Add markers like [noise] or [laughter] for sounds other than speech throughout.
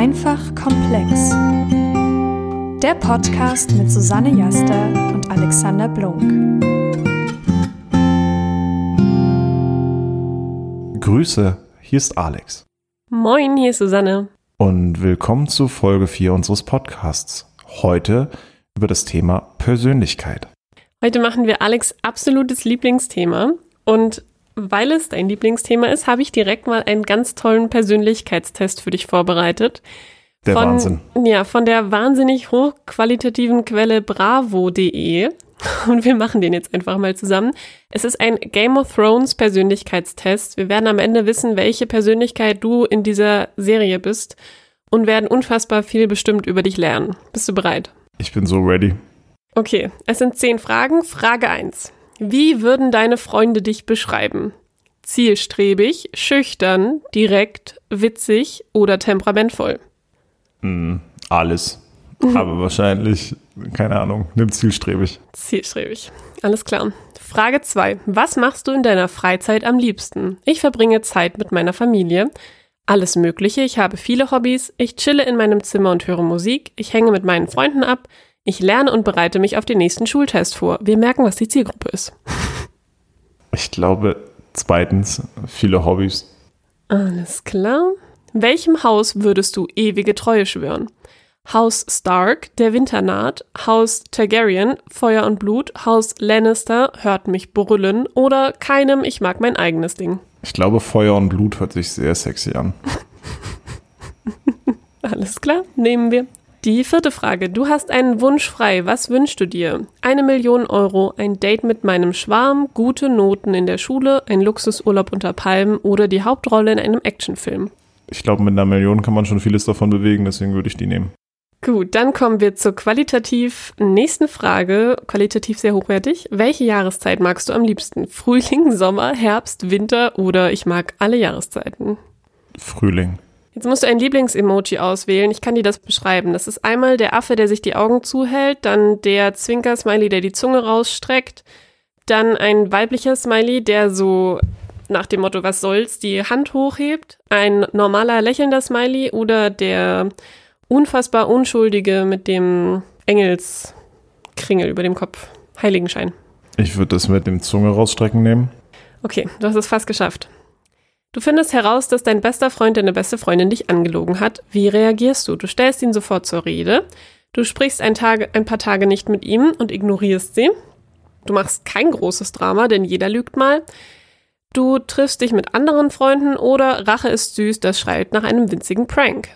Einfach komplex. Der Podcast mit Susanne Jaster und Alexander Blunk. Grüße, hier ist Alex. Moin, hier ist Susanne. Und willkommen zu Folge 4 unseres Podcasts. Heute über das Thema Persönlichkeit. Heute machen wir Alex absolutes Lieblingsthema. Und weil es dein Lieblingsthema ist, habe ich direkt mal einen ganz tollen Persönlichkeitstest für dich vorbereitet. Der von, Wahnsinn. Ja, von der wahnsinnig hochqualitativen Quelle bravo.de. [laughs] Und wir machen den jetzt einfach mal zusammen. Es ist ein Game of Thrones Persönlichkeitstest. Wir werden am Ende wissen, welche Persönlichkeit du in dieser Serie bist und werden unfassbar viel bestimmt über dich lernen. Bist du bereit? Ich bin so ready. Okay, es sind zehn Fragen. Frage eins: Wie würden deine Freunde dich beschreiben? Zielstrebig, schüchtern, direkt, witzig oder temperamentvoll? Hm, alles. Aber [laughs] wahrscheinlich, keine Ahnung, nimm zielstrebig. Zielstrebig. Alles klar. Frage 2. Was machst du in deiner Freizeit am liebsten? Ich verbringe Zeit mit meiner Familie. Alles Mögliche. Ich habe viele Hobbys. Ich chille in meinem Zimmer und höre Musik. Ich hänge mit meinen Freunden ab. Ich lerne und bereite mich auf den nächsten Schultest vor. Wir merken, was die Zielgruppe ist. [laughs] Ich glaube, zweitens, viele Hobbys. Alles klar. Welchem Haus würdest du ewige Treue schwören? Haus Stark, der Winter naht, Haus Targaryen, Feuer und Blut, Haus Lannister, hört mich brüllen oder keinem, ich mag mein eigenes Ding. Ich glaube, Feuer und Blut hört sich sehr sexy an. [laughs] Alles klar, nehmen wir. Die vierte Frage. Du hast einen Wunsch frei. Was wünschst du dir? Eine Million Euro, ein Date mit meinem Schwarm, gute Noten in der Schule, ein Luxusurlaub unter Palmen oder die Hauptrolle in einem Actionfilm. Ich glaube, mit einer Million kann man schon vieles davon bewegen, deswegen würde ich die nehmen. Gut, dann kommen wir zur qualitativ nächsten Frage, qualitativ sehr hochwertig. Welche Jahreszeit magst du am liebsten? Frühling, Sommer, Herbst, Winter oder ich mag alle Jahreszeiten? Frühling. Jetzt musst du ein Lieblingsemoji auswählen. Ich kann dir das beschreiben. Das ist einmal der Affe, der sich die Augen zuhält, dann der Zwinker-Smiley, der die Zunge rausstreckt, dann ein weiblicher Smiley, der so nach dem Motto, was soll's, die Hand hochhebt, ein normaler lächelnder Smiley oder der unfassbar Unschuldige mit dem Engelskringel über dem Kopf. Heiligenschein. Ich würde das mit dem Zunge rausstrecken nehmen. Okay, du hast es fast geschafft. Du findest heraus, dass dein bester Freund deine beste Freundin dich angelogen hat. Wie reagierst du? Du stellst ihn sofort zur Rede. Du sprichst ein, Tage, ein paar Tage nicht mit ihm und ignorierst sie. Du machst kein großes Drama, denn jeder lügt mal. Du triffst dich mit anderen Freunden oder Rache ist süß, das schreit nach einem winzigen Prank.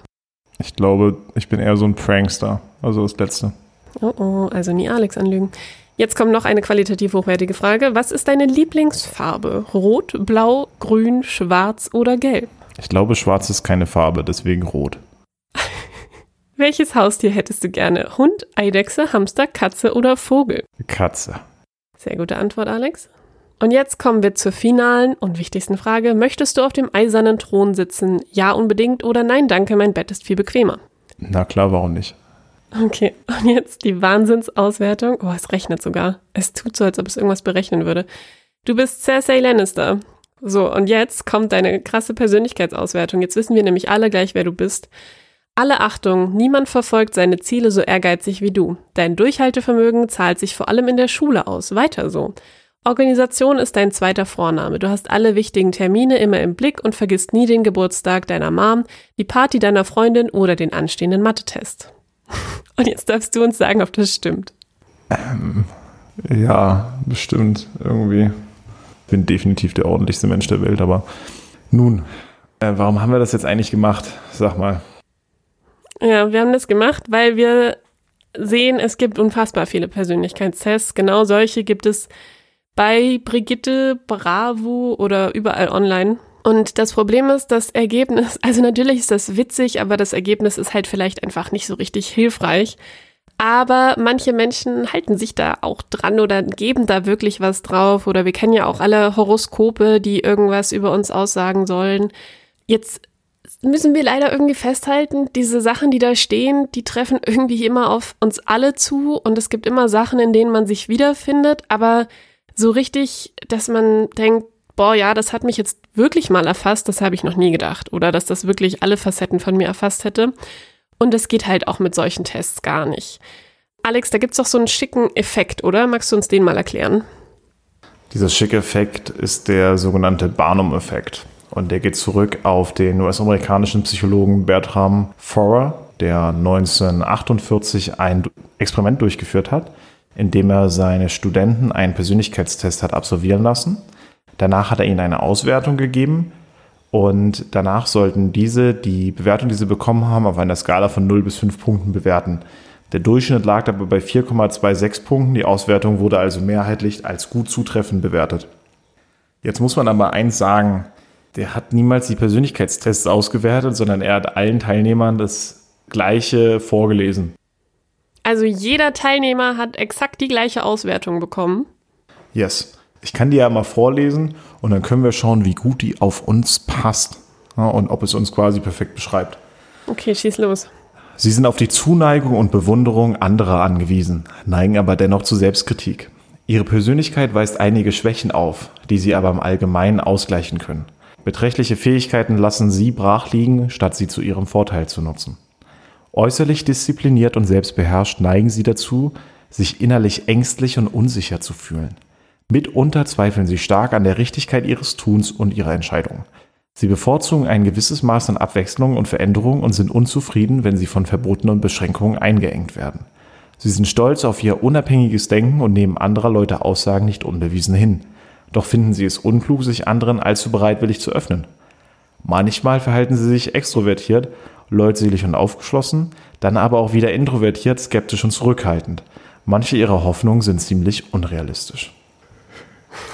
Ich glaube, ich bin eher so ein Prankster. Also das Letzte. Oh oh, also nie Alex anlügen. Jetzt kommt noch eine qualitativ hochwertige Frage. Was ist deine Lieblingsfarbe? Rot, blau, grün, schwarz oder gelb? Ich glaube, schwarz ist keine Farbe, deswegen rot. [laughs] Welches Haustier hättest du gerne? Hund, Eidechse, Hamster, Katze oder Vogel? Katze. Sehr gute Antwort, Alex. Und jetzt kommen wir zur finalen und wichtigsten Frage. Möchtest du auf dem eisernen Thron sitzen? Ja, unbedingt oder nein, danke, mein Bett ist viel bequemer. Na klar, warum nicht? Okay, und jetzt die Wahnsinnsauswertung. Oh, es rechnet sogar. Es tut so, als ob es irgendwas berechnen würde. Du bist Cersei Lannister. So, und jetzt kommt deine krasse Persönlichkeitsauswertung. Jetzt wissen wir nämlich alle gleich, wer du bist. Alle Achtung, niemand verfolgt seine Ziele so ehrgeizig wie du. Dein Durchhaltevermögen zahlt sich vor allem in der Schule aus. Weiter so. Organisation ist dein zweiter Vorname. Du hast alle wichtigen Termine immer im Blick und vergisst nie den Geburtstag deiner Mom, die Party deiner Freundin oder den anstehenden Mathe-Test. Und jetzt darfst du uns sagen, ob das stimmt. Ähm, ja, bestimmt. Irgendwie. Ich bin definitiv der ordentlichste Mensch der Welt, aber nun, äh, warum haben wir das jetzt eigentlich gemacht? Sag mal. Ja, wir haben das gemacht, weil wir sehen, es gibt unfassbar viele Persönlichkeitstests. Genau solche gibt es bei Brigitte, Bravo oder überall online. Und das Problem ist, das Ergebnis, [laughs] also natürlich ist das witzig, aber das Ergebnis ist halt vielleicht einfach nicht so richtig hilfreich. Aber manche Menschen halten sich da auch dran oder geben da wirklich was drauf. Oder wir kennen ja auch alle Horoskope, die irgendwas über uns aussagen sollen. Jetzt müssen wir leider irgendwie festhalten, diese Sachen, die da stehen, die treffen irgendwie immer auf uns alle zu. Und es gibt immer Sachen, in denen man sich wiederfindet. Aber so richtig, dass man denkt, boah, ja, das hat mich jetzt wirklich mal erfasst, das habe ich noch nie gedacht. Oder dass das wirklich alle Facetten von mir erfasst hätte. Und das geht halt auch mit solchen Tests gar nicht. Alex, da gibt es doch so einen schicken Effekt, oder? Magst du uns den mal erklären? Dieser schicke Effekt ist der sogenannte Barnum-Effekt. Und der geht zurück auf den US-amerikanischen Psychologen Bertram Forer, der 1948 ein Experiment durchgeführt hat, in dem er seine Studenten einen Persönlichkeitstest hat absolvieren lassen. Danach hat er ihnen eine Auswertung gegeben und danach sollten diese die Bewertung, die sie bekommen haben, auf einer Skala von 0 bis 5 Punkten bewerten. Der Durchschnitt lag dabei bei 4,26 Punkten. Die Auswertung wurde also mehrheitlich als gut zutreffend bewertet. Jetzt muss man aber eins sagen, der hat niemals die Persönlichkeitstests ausgewertet, sondern er hat allen Teilnehmern das gleiche vorgelesen. Also jeder Teilnehmer hat exakt die gleiche Auswertung bekommen. Yes. Ich kann die ja mal vorlesen und dann können wir schauen, wie gut die auf uns passt ja, und ob es uns quasi perfekt beschreibt. Okay, schieß los. Sie sind auf die Zuneigung und Bewunderung anderer angewiesen, neigen aber dennoch zu Selbstkritik. Ihre Persönlichkeit weist einige Schwächen auf, die sie aber im Allgemeinen ausgleichen können. Beträchtliche Fähigkeiten lassen sie brach liegen, statt sie zu ihrem Vorteil zu nutzen. Äußerlich diszipliniert und selbstbeherrscht neigen sie dazu, sich innerlich ängstlich und unsicher zu fühlen. Mitunter zweifeln sie stark an der Richtigkeit ihres Tuns und ihrer Entscheidungen. Sie bevorzugen ein gewisses Maß an Abwechslung und Veränderung und sind unzufrieden, wenn sie von Verboten und Beschränkungen eingeengt werden. Sie sind stolz auf ihr unabhängiges Denken und nehmen anderer Leute Aussagen nicht unbewiesen hin. Doch finden sie es unklug, sich anderen allzu bereitwillig zu öffnen. Manchmal verhalten sie sich extrovertiert, leutselig und aufgeschlossen, dann aber auch wieder introvertiert, skeptisch und zurückhaltend. Manche ihrer Hoffnungen sind ziemlich unrealistisch.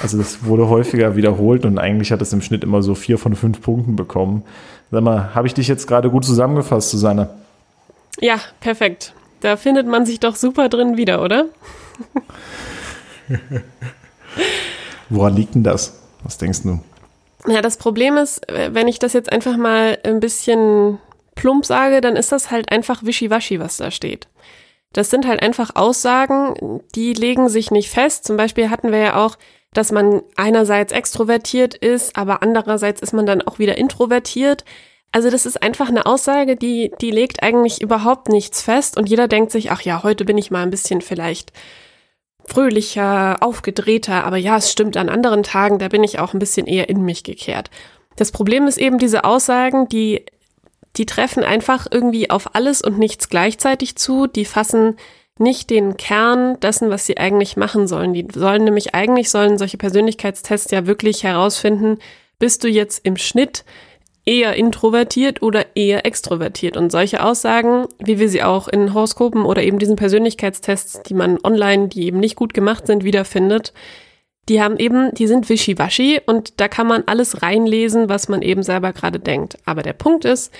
Also das wurde häufiger wiederholt und eigentlich hat es im Schnitt immer so vier von fünf Punkten bekommen. Sag mal, habe ich dich jetzt gerade gut zusammengefasst, Susanne? Ja, perfekt. Da findet man sich doch super drin wieder, oder? Woran liegt denn das? Was denkst du? Ja, das Problem ist, wenn ich das jetzt einfach mal ein bisschen plump sage, dann ist das halt einfach wischiwaschi, was da steht. Das sind halt einfach Aussagen, die legen sich nicht fest. Zum Beispiel hatten wir ja auch dass man einerseits extrovertiert ist, aber andererseits ist man dann auch wieder introvertiert. Also das ist einfach eine Aussage, die, die legt eigentlich überhaupt nichts fest und jeder denkt sich, ach ja, heute bin ich mal ein bisschen vielleicht fröhlicher, aufgedrehter, aber ja, es stimmt, an anderen Tagen, da bin ich auch ein bisschen eher in mich gekehrt. Das Problem ist eben diese Aussagen, die, die treffen einfach irgendwie auf alles und nichts gleichzeitig zu, die fassen nicht den Kern dessen, was sie eigentlich machen sollen. Die sollen nämlich eigentlich sollen solche Persönlichkeitstests ja wirklich herausfinden, bist du jetzt im Schnitt eher introvertiert oder eher extrovertiert. Und solche Aussagen, wie wir sie auch in Horoskopen oder eben diesen Persönlichkeitstests, die man online, die eben nicht gut gemacht sind, wiederfindet, die haben eben, die sind wischiwaschi und da kann man alles reinlesen, was man eben selber gerade denkt. Aber der Punkt ist,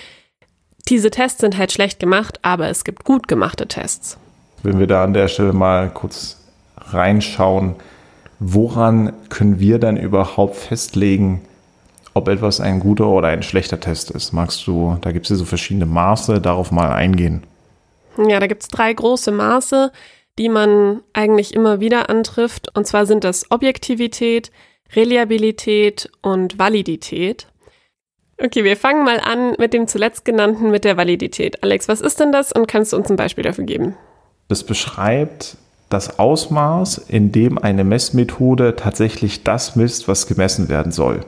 diese Tests sind halt schlecht gemacht, aber es gibt gut gemachte Tests wenn wir da an der Stelle mal kurz reinschauen, woran können wir dann überhaupt festlegen, ob etwas ein guter oder ein schlechter Test ist? Magst du, da gibt es ja so verschiedene Maße, darauf mal eingehen? Ja, da gibt es drei große Maße, die man eigentlich immer wieder antrifft. Und zwar sind das Objektivität, Reliabilität und Validität. Okay, wir fangen mal an mit dem zuletzt genannten, mit der Validität. Alex, was ist denn das und kannst du uns ein Beispiel dafür geben? Das beschreibt das Ausmaß, in dem eine Messmethode tatsächlich das misst, was gemessen werden soll.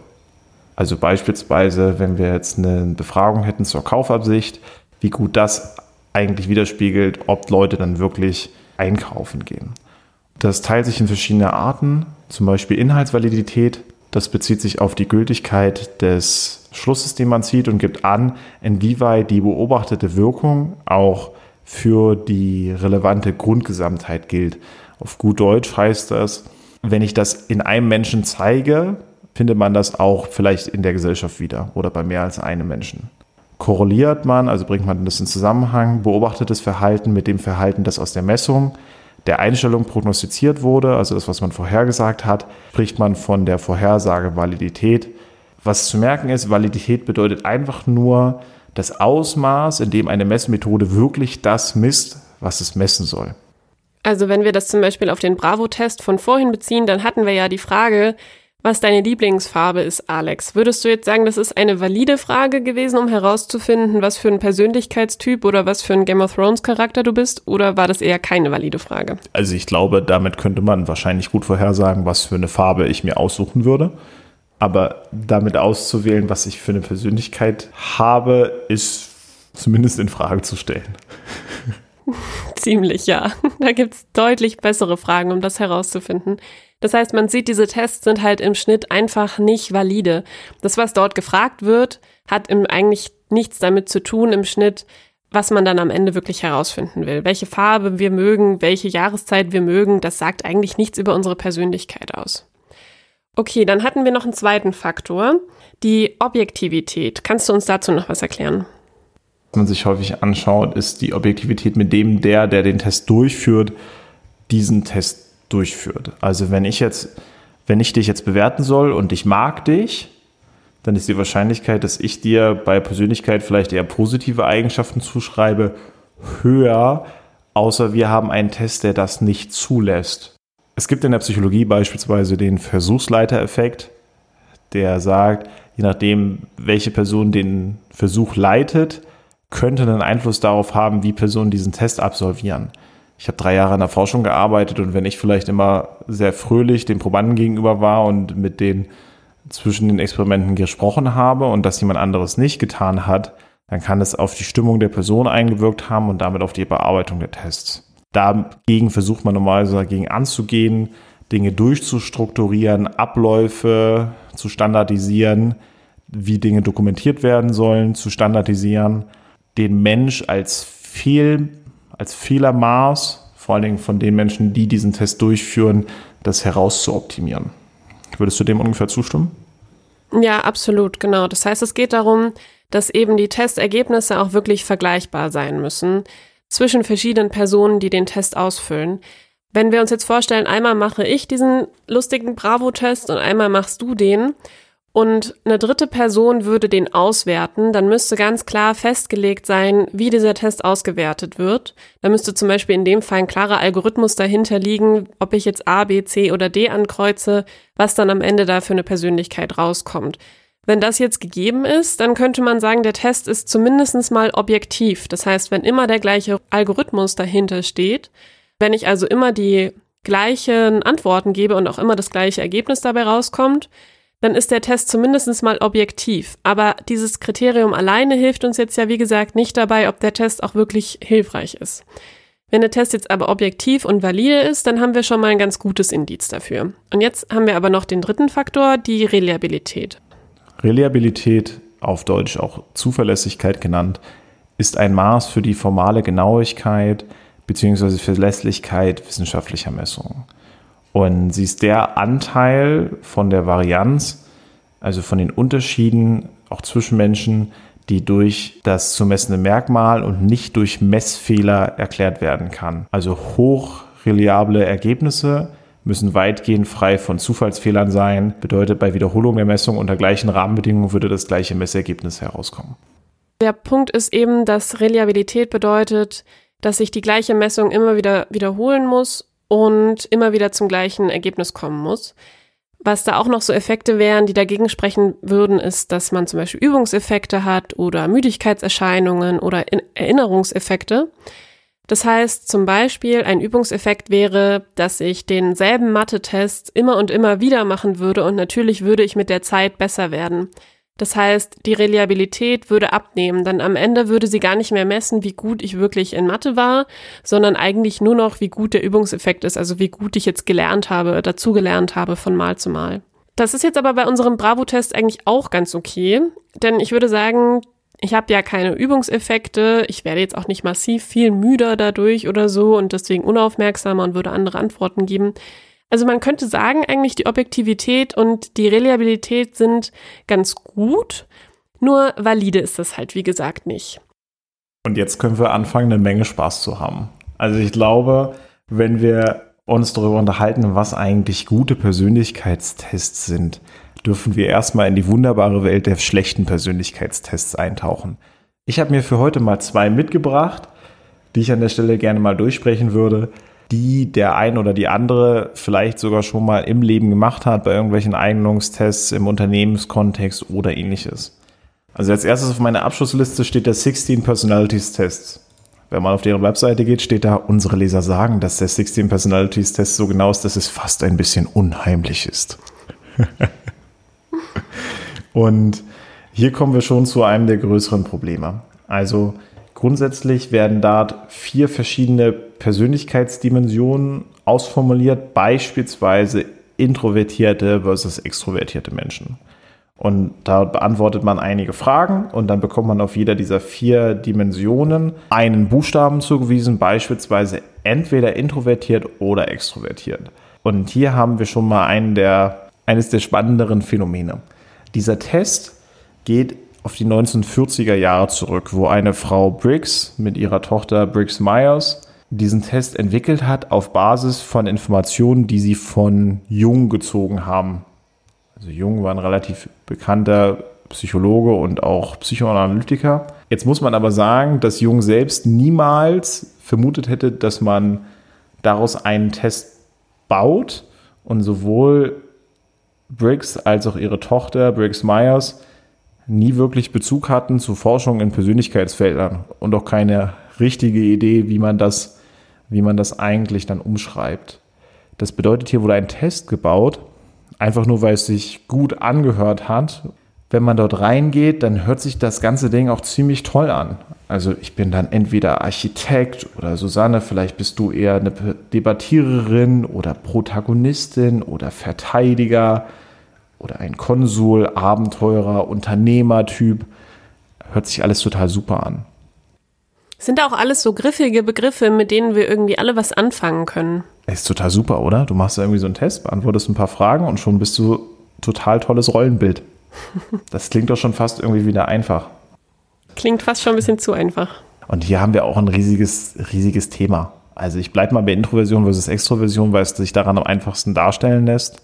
Also beispielsweise, wenn wir jetzt eine Befragung hätten zur Kaufabsicht, wie gut das eigentlich widerspiegelt, ob Leute dann wirklich einkaufen gehen. Das teilt sich in verschiedene Arten, zum Beispiel Inhaltsvalidität. Das bezieht sich auf die Gültigkeit des Schlusses, den man zieht und gibt an, inwieweit die beobachtete Wirkung auch für die relevante Grundgesamtheit gilt. Auf gut Deutsch heißt das, wenn ich das in einem Menschen zeige, findet man das auch vielleicht in der Gesellschaft wieder oder bei mehr als einem Menschen. Korreliert man, also bringt man das in Zusammenhang, beobachtetes Verhalten mit dem Verhalten, das aus der Messung der Einstellung prognostiziert wurde, also das, was man vorhergesagt hat, spricht man von der Vorhersage Validität. Was zu merken ist, Validität bedeutet einfach nur, das Ausmaß, in dem eine Messmethode wirklich das misst, was es messen soll. Also wenn wir das zum Beispiel auf den Bravo-Test von vorhin beziehen, dann hatten wir ja die Frage, was deine Lieblingsfarbe ist, Alex. Würdest du jetzt sagen, das ist eine valide Frage gewesen, um herauszufinden, was für ein Persönlichkeitstyp oder was für ein Game of Thrones Charakter du bist? Oder war das eher keine valide Frage? Also ich glaube, damit könnte man wahrscheinlich gut vorhersagen, was für eine Farbe ich mir aussuchen würde. Aber damit auszuwählen, was ich für eine Persönlichkeit habe, ist zumindest in Frage zu stellen. [laughs] Ziemlich, ja. Da gibt es deutlich bessere Fragen, um das herauszufinden. Das heißt, man sieht, diese Tests sind halt im Schnitt einfach nicht valide. Das, was dort gefragt wird, hat im, eigentlich nichts damit zu tun im Schnitt, was man dann am Ende wirklich herausfinden will. Welche Farbe wir mögen, welche Jahreszeit wir mögen, das sagt eigentlich nichts über unsere Persönlichkeit aus. Okay, dann hatten wir noch einen zweiten Faktor, die Objektivität. Kannst du uns dazu noch was erklären? Was man sich häufig anschaut, ist die Objektivität, mit dem der, der den Test durchführt, diesen Test durchführt. Also wenn ich jetzt, wenn ich dich jetzt bewerten soll und ich mag dich, dann ist die Wahrscheinlichkeit, dass ich dir bei Persönlichkeit vielleicht eher positive Eigenschaften zuschreibe, höher, außer wir haben einen Test, der das nicht zulässt. Es gibt in der Psychologie beispielsweise den Versuchsleitereffekt, der sagt, je nachdem, welche Person den Versuch leitet, könnte einen Einfluss darauf haben, wie Personen diesen Test absolvieren ich habe drei Jahre in der Forschung gearbeitet und wenn ich vielleicht immer sehr fröhlich den Probanden gegenüber war und mit denen zwischen den Experimenten gesprochen habe und das jemand anderes nicht getan hat, dann kann es auf die Stimmung der Person eingewirkt haben und damit auf die Bearbeitung der Tests. Dagegen versucht man normalerweise dagegen anzugehen, Dinge durchzustrukturieren, Abläufe zu standardisieren, wie Dinge dokumentiert werden sollen, zu standardisieren, den Mensch als Fehl als Fehlermaß, vor allen Dingen von den Menschen, die diesen Test durchführen, das herauszuoptimieren. Würdest du dem ungefähr zustimmen? Ja, absolut, genau. Das heißt, es geht darum, dass eben die Testergebnisse auch wirklich vergleichbar sein müssen zwischen verschiedenen Personen, die den Test ausfüllen. Wenn wir uns jetzt vorstellen, einmal mache ich diesen lustigen Bravo-Test und einmal machst du den, und eine dritte Person würde den auswerten, dann müsste ganz klar festgelegt sein, wie dieser Test ausgewertet wird. Da müsste zum Beispiel in dem Fall ein klarer Algorithmus dahinter liegen, ob ich jetzt A, B, C oder D ankreuze, was dann am Ende da für eine Persönlichkeit rauskommt. Wenn das jetzt gegeben ist, dann könnte man sagen, der Test ist zumindest mal objektiv. Das heißt, wenn immer der gleiche Algorithmus dahinter steht, wenn ich also immer die gleichen Antworten gebe und auch immer das gleiche Ergebnis dabei rauskommt, dann ist der Test zumindest mal objektiv. Aber dieses Kriterium alleine hilft uns jetzt ja, wie gesagt, nicht dabei, ob der Test auch wirklich hilfreich ist. Wenn der Test jetzt aber objektiv und valide ist, dann haben wir schon mal ein ganz gutes Indiz dafür. Und jetzt haben wir aber noch den dritten Faktor, die Reliabilität. Reliabilität, auf Deutsch auch Zuverlässigkeit genannt, ist ein Maß für die formale Genauigkeit bzw. Verlässlichkeit wissenschaftlicher Messungen. Und sie ist der Anteil von der Varianz, also von den Unterschieden auch zwischen Menschen, die durch das zu messende Merkmal und nicht durch Messfehler erklärt werden kann. Also hochreliable Ergebnisse müssen weitgehend frei von Zufallsfehlern sein. Bedeutet, bei Wiederholung der Messung unter gleichen Rahmenbedingungen würde das gleiche Messergebnis herauskommen. Der Punkt ist eben, dass Reliabilität bedeutet, dass ich die gleiche Messung immer wieder wiederholen muss und immer wieder zum gleichen Ergebnis kommen muss. Was da auch noch so Effekte wären, die dagegen sprechen würden, ist, dass man zum Beispiel Übungseffekte hat oder Müdigkeitserscheinungen oder Erinnerungseffekte. Das heißt zum Beispiel, ein Übungseffekt wäre, dass ich denselben Mathe-Test immer und immer wieder machen würde und natürlich würde ich mit der Zeit besser werden. Das heißt, die Reliabilität würde abnehmen, dann am Ende würde sie gar nicht mehr messen, wie gut ich wirklich in Mathe war, sondern eigentlich nur noch, wie gut der Übungseffekt ist, also wie gut ich jetzt gelernt habe, dazugelernt habe von Mal zu Mal. Das ist jetzt aber bei unserem Bravo-Test eigentlich auch ganz okay, denn ich würde sagen, ich habe ja keine Übungseffekte, ich werde jetzt auch nicht massiv viel müder dadurch oder so und deswegen unaufmerksamer und würde andere Antworten geben. Also man könnte sagen, eigentlich die Objektivität und die Reliabilität sind ganz gut, nur valide ist das halt, wie gesagt, nicht. Und jetzt können wir anfangen, eine Menge Spaß zu haben. Also ich glaube, wenn wir uns darüber unterhalten, was eigentlich gute Persönlichkeitstests sind, dürfen wir erstmal in die wunderbare Welt der schlechten Persönlichkeitstests eintauchen. Ich habe mir für heute mal zwei mitgebracht, die ich an der Stelle gerne mal durchsprechen würde. die der ein oder die andere vielleicht sogar schon mal im Leben gemacht hat, bei irgendwelchen Eignungstests im Unternehmenskontext oder ähnliches. Also als erstes auf meiner Abschlussliste steht der 16 Personalities Tests. Wenn man auf deren Webseite geht, steht da, unsere Leser sagen, dass der 16 Personalities Test so genau ist, dass es fast ein bisschen unheimlich ist. [laughs] Und hier kommen wir schon zu einem der größeren Probleme. Also grundsätzlich werden dort vier verschiedene Persönlichkeitsdimensionen ausformuliert, beispielsweise introvertierte versus extrovertierte Menschen. Und da beantwortet man einige Fragen und dann bekommt man auf jeder dieser vier Dimensionen einen Buchstaben zugewiesen, beispielsweise entweder introvertiert oder extrovertiert. Und hier haben wir schon mal einen der, eines der spannenderen Phänomene. Dieser Test geht auf die 1940er Jahre zurück, wo eine Frau Briggs mit ihrer Tochter Briggs Myers diesen Test entwickelt hat auf Basis von Informationen, die sie von Jung gezogen haben. Also Jung war ein relativ bekannter Psychologe und auch Psychoanalytiker. Jetzt muss man aber sagen, dass Jung selbst niemals vermutet hätte, dass man daraus einen Test baut und sowohl Briggs als auch ihre Tochter Briggs Myers nie wirklich Bezug hatten zu Forschung in Persönlichkeitsfeldern und auch keine richtige Idee, wie man das, wie man das eigentlich dann umschreibt. Das bedeutet, hier wurde ein Test gebaut, Einfach nur, weil es sich gut angehört hat. Wenn man dort reingeht, dann hört sich das ganze Ding auch ziemlich toll an. Also ich bin dann entweder Architekt oder Susanne, vielleicht bist du eher eine Debattiererin oder Protagonistin oder Verteidiger oder ein Konsul, Abenteurer, Unternehmertyp. Hört sich alles total super an. Sind auch alles so griffige Begriffe, mit denen wir irgendwie alle was anfangen können. Ist total super, oder? Du machst irgendwie so einen Test, beantwortest ein paar Fragen und schon bist du total tolles Rollenbild. [laughs] Das klingt doch schon fast irgendwie wieder einfach. Klingt fast schon ein bisschen zu einfach. Und hier haben wir auch ein riesiges, riesiges Thema. Also ich bleibe mal bei Introversion versus Extroversion, weil es sich daran am einfachsten darstellen lässt.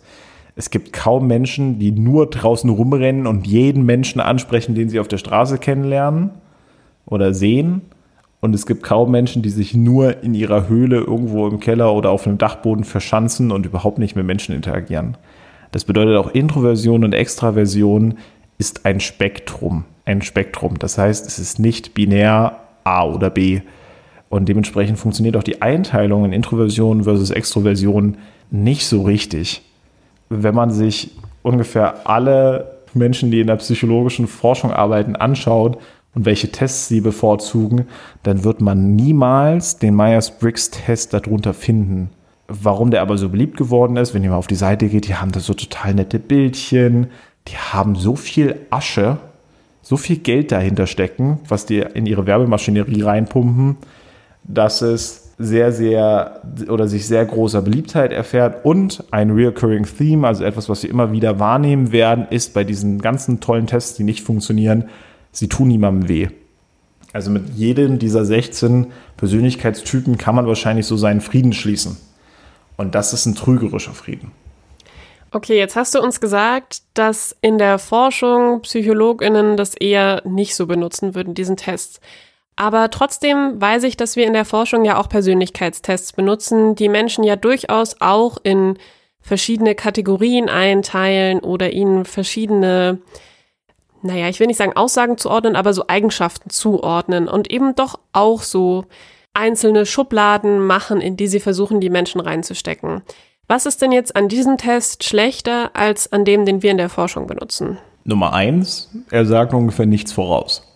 Es gibt kaum Menschen, die nur draußen rumrennen und jeden Menschen ansprechen, den sie auf der Straße kennenlernen oder sehen. Und es gibt kaum Menschen, die sich nur in ihrer Höhle irgendwo im Keller oder auf einem Dachboden verschanzen und überhaupt nicht mit Menschen interagieren. Das bedeutet auch Introversion und Extraversion ist ein Spektrum. Ein Spektrum. Das heißt, es ist nicht binär A oder B. Und dementsprechend funktioniert auch die Einteilung in Introversion versus Extroversion nicht so richtig. Wenn man sich ungefähr alle Menschen, die in der psychologischen Forschung arbeiten, anschaut, und welche Tests sie bevorzugen, dann wird man niemals den Myers-Briggs-Test darunter finden. Warum der aber so beliebt geworden ist, wenn ihr mal auf die Seite geht, die haben da so total nette Bildchen, die haben so viel Asche, so viel Geld dahinter stecken, was die in ihre Werbemaschinerie reinpumpen, dass es sehr, sehr oder sich sehr großer Beliebtheit erfährt und ein reoccurring Theme, also etwas, was wir immer wieder wahrnehmen werden, ist bei diesen ganzen tollen Tests, die nicht funktionieren, sie tun niemandem weh. Also mit jedem dieser 16 Persönlichkeitstypen kann man wahrscheinlich so seinen Frieden schließen. Und das ist ein trügerischer Frieden. Okay, jetzt hast du uns gesagt, dass in der Forschung PsychologInnen das eher nicht so benutzen würden, diesen Test. Aber trotzdem weiß ich, dass wir in der Forschung ja auch Persönlichkeitstests benutzen, die Menschen ja durchaus auch in verschiedene Kategorien einteilen oder ihnen verschiedene naja, ich will nicht sagen Aussagen zuordnen, aber so Eigenschaften zuordnen und eben doch auch so einzelne Schubladen machen, in die sie versuchen, die Menschen reinzustecken. Was ist denn jetzt an diesem Test schlechter als an dem, den wir in der Forschung benutzen? Nummer eins, er sagt ungefähr nichts voraus.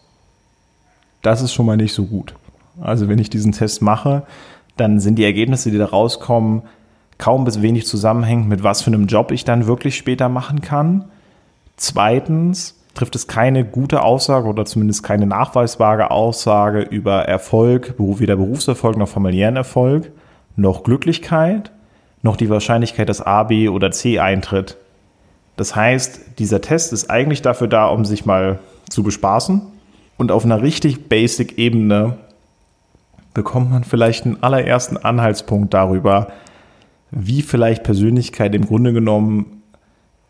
Das ist schon mal nicht so gut. Also wenn ich diesen Test mache, dann sind die Ergebnisse, die da rauskommen, kaum bis wenig zusammenhängend mit was für einem Job ich dann wirklich später machen kann. Zweitens, trifft es keine gute Aussage oder zumindest keine nachweisbare Aussage über Erfolg, weder Berufserfolg noch familiären Erfolg, noch Glücklichkeit, noch die Wahrscheinlichkeit, dass A, B oder C eintritt. Das heißt, dieser Test ist eigentlich dafür da, um sich mal zu bespaßen und auf einer richtig basic Ebene bekommt man vielleicht einen allerersten Anhaltspunkt darüber, wie vielleicht Persönlichkeit im Grunde genommen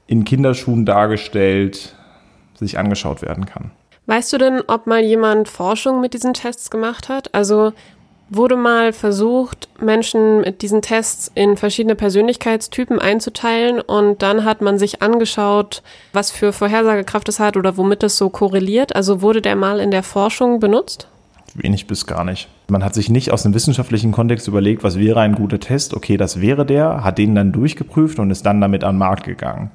in Kinderschuhen dargestellt sich angeschaut werden kann. Weißt du denn, ob mal jemand Forschung mit diesen Tests gemacht hat? Also wurde mal versucht, Menschen mit diesen Tests in verschiedene Persönlichkeitstypen einzuteilen und dann hat man sich angeschaut, was für Vorhersagekraft es hat oder womit es so korreliert. Also wurde der mal in der Forschung benutzt? Wenig bis gar nicht. Man hat sich nicht aus dem wissenschaftlichen Kontext überlegt, was wäre ein guter Test. Okay, das wäre der, hat den dann durchgeprüft und ist dann damit an den Markt gegangen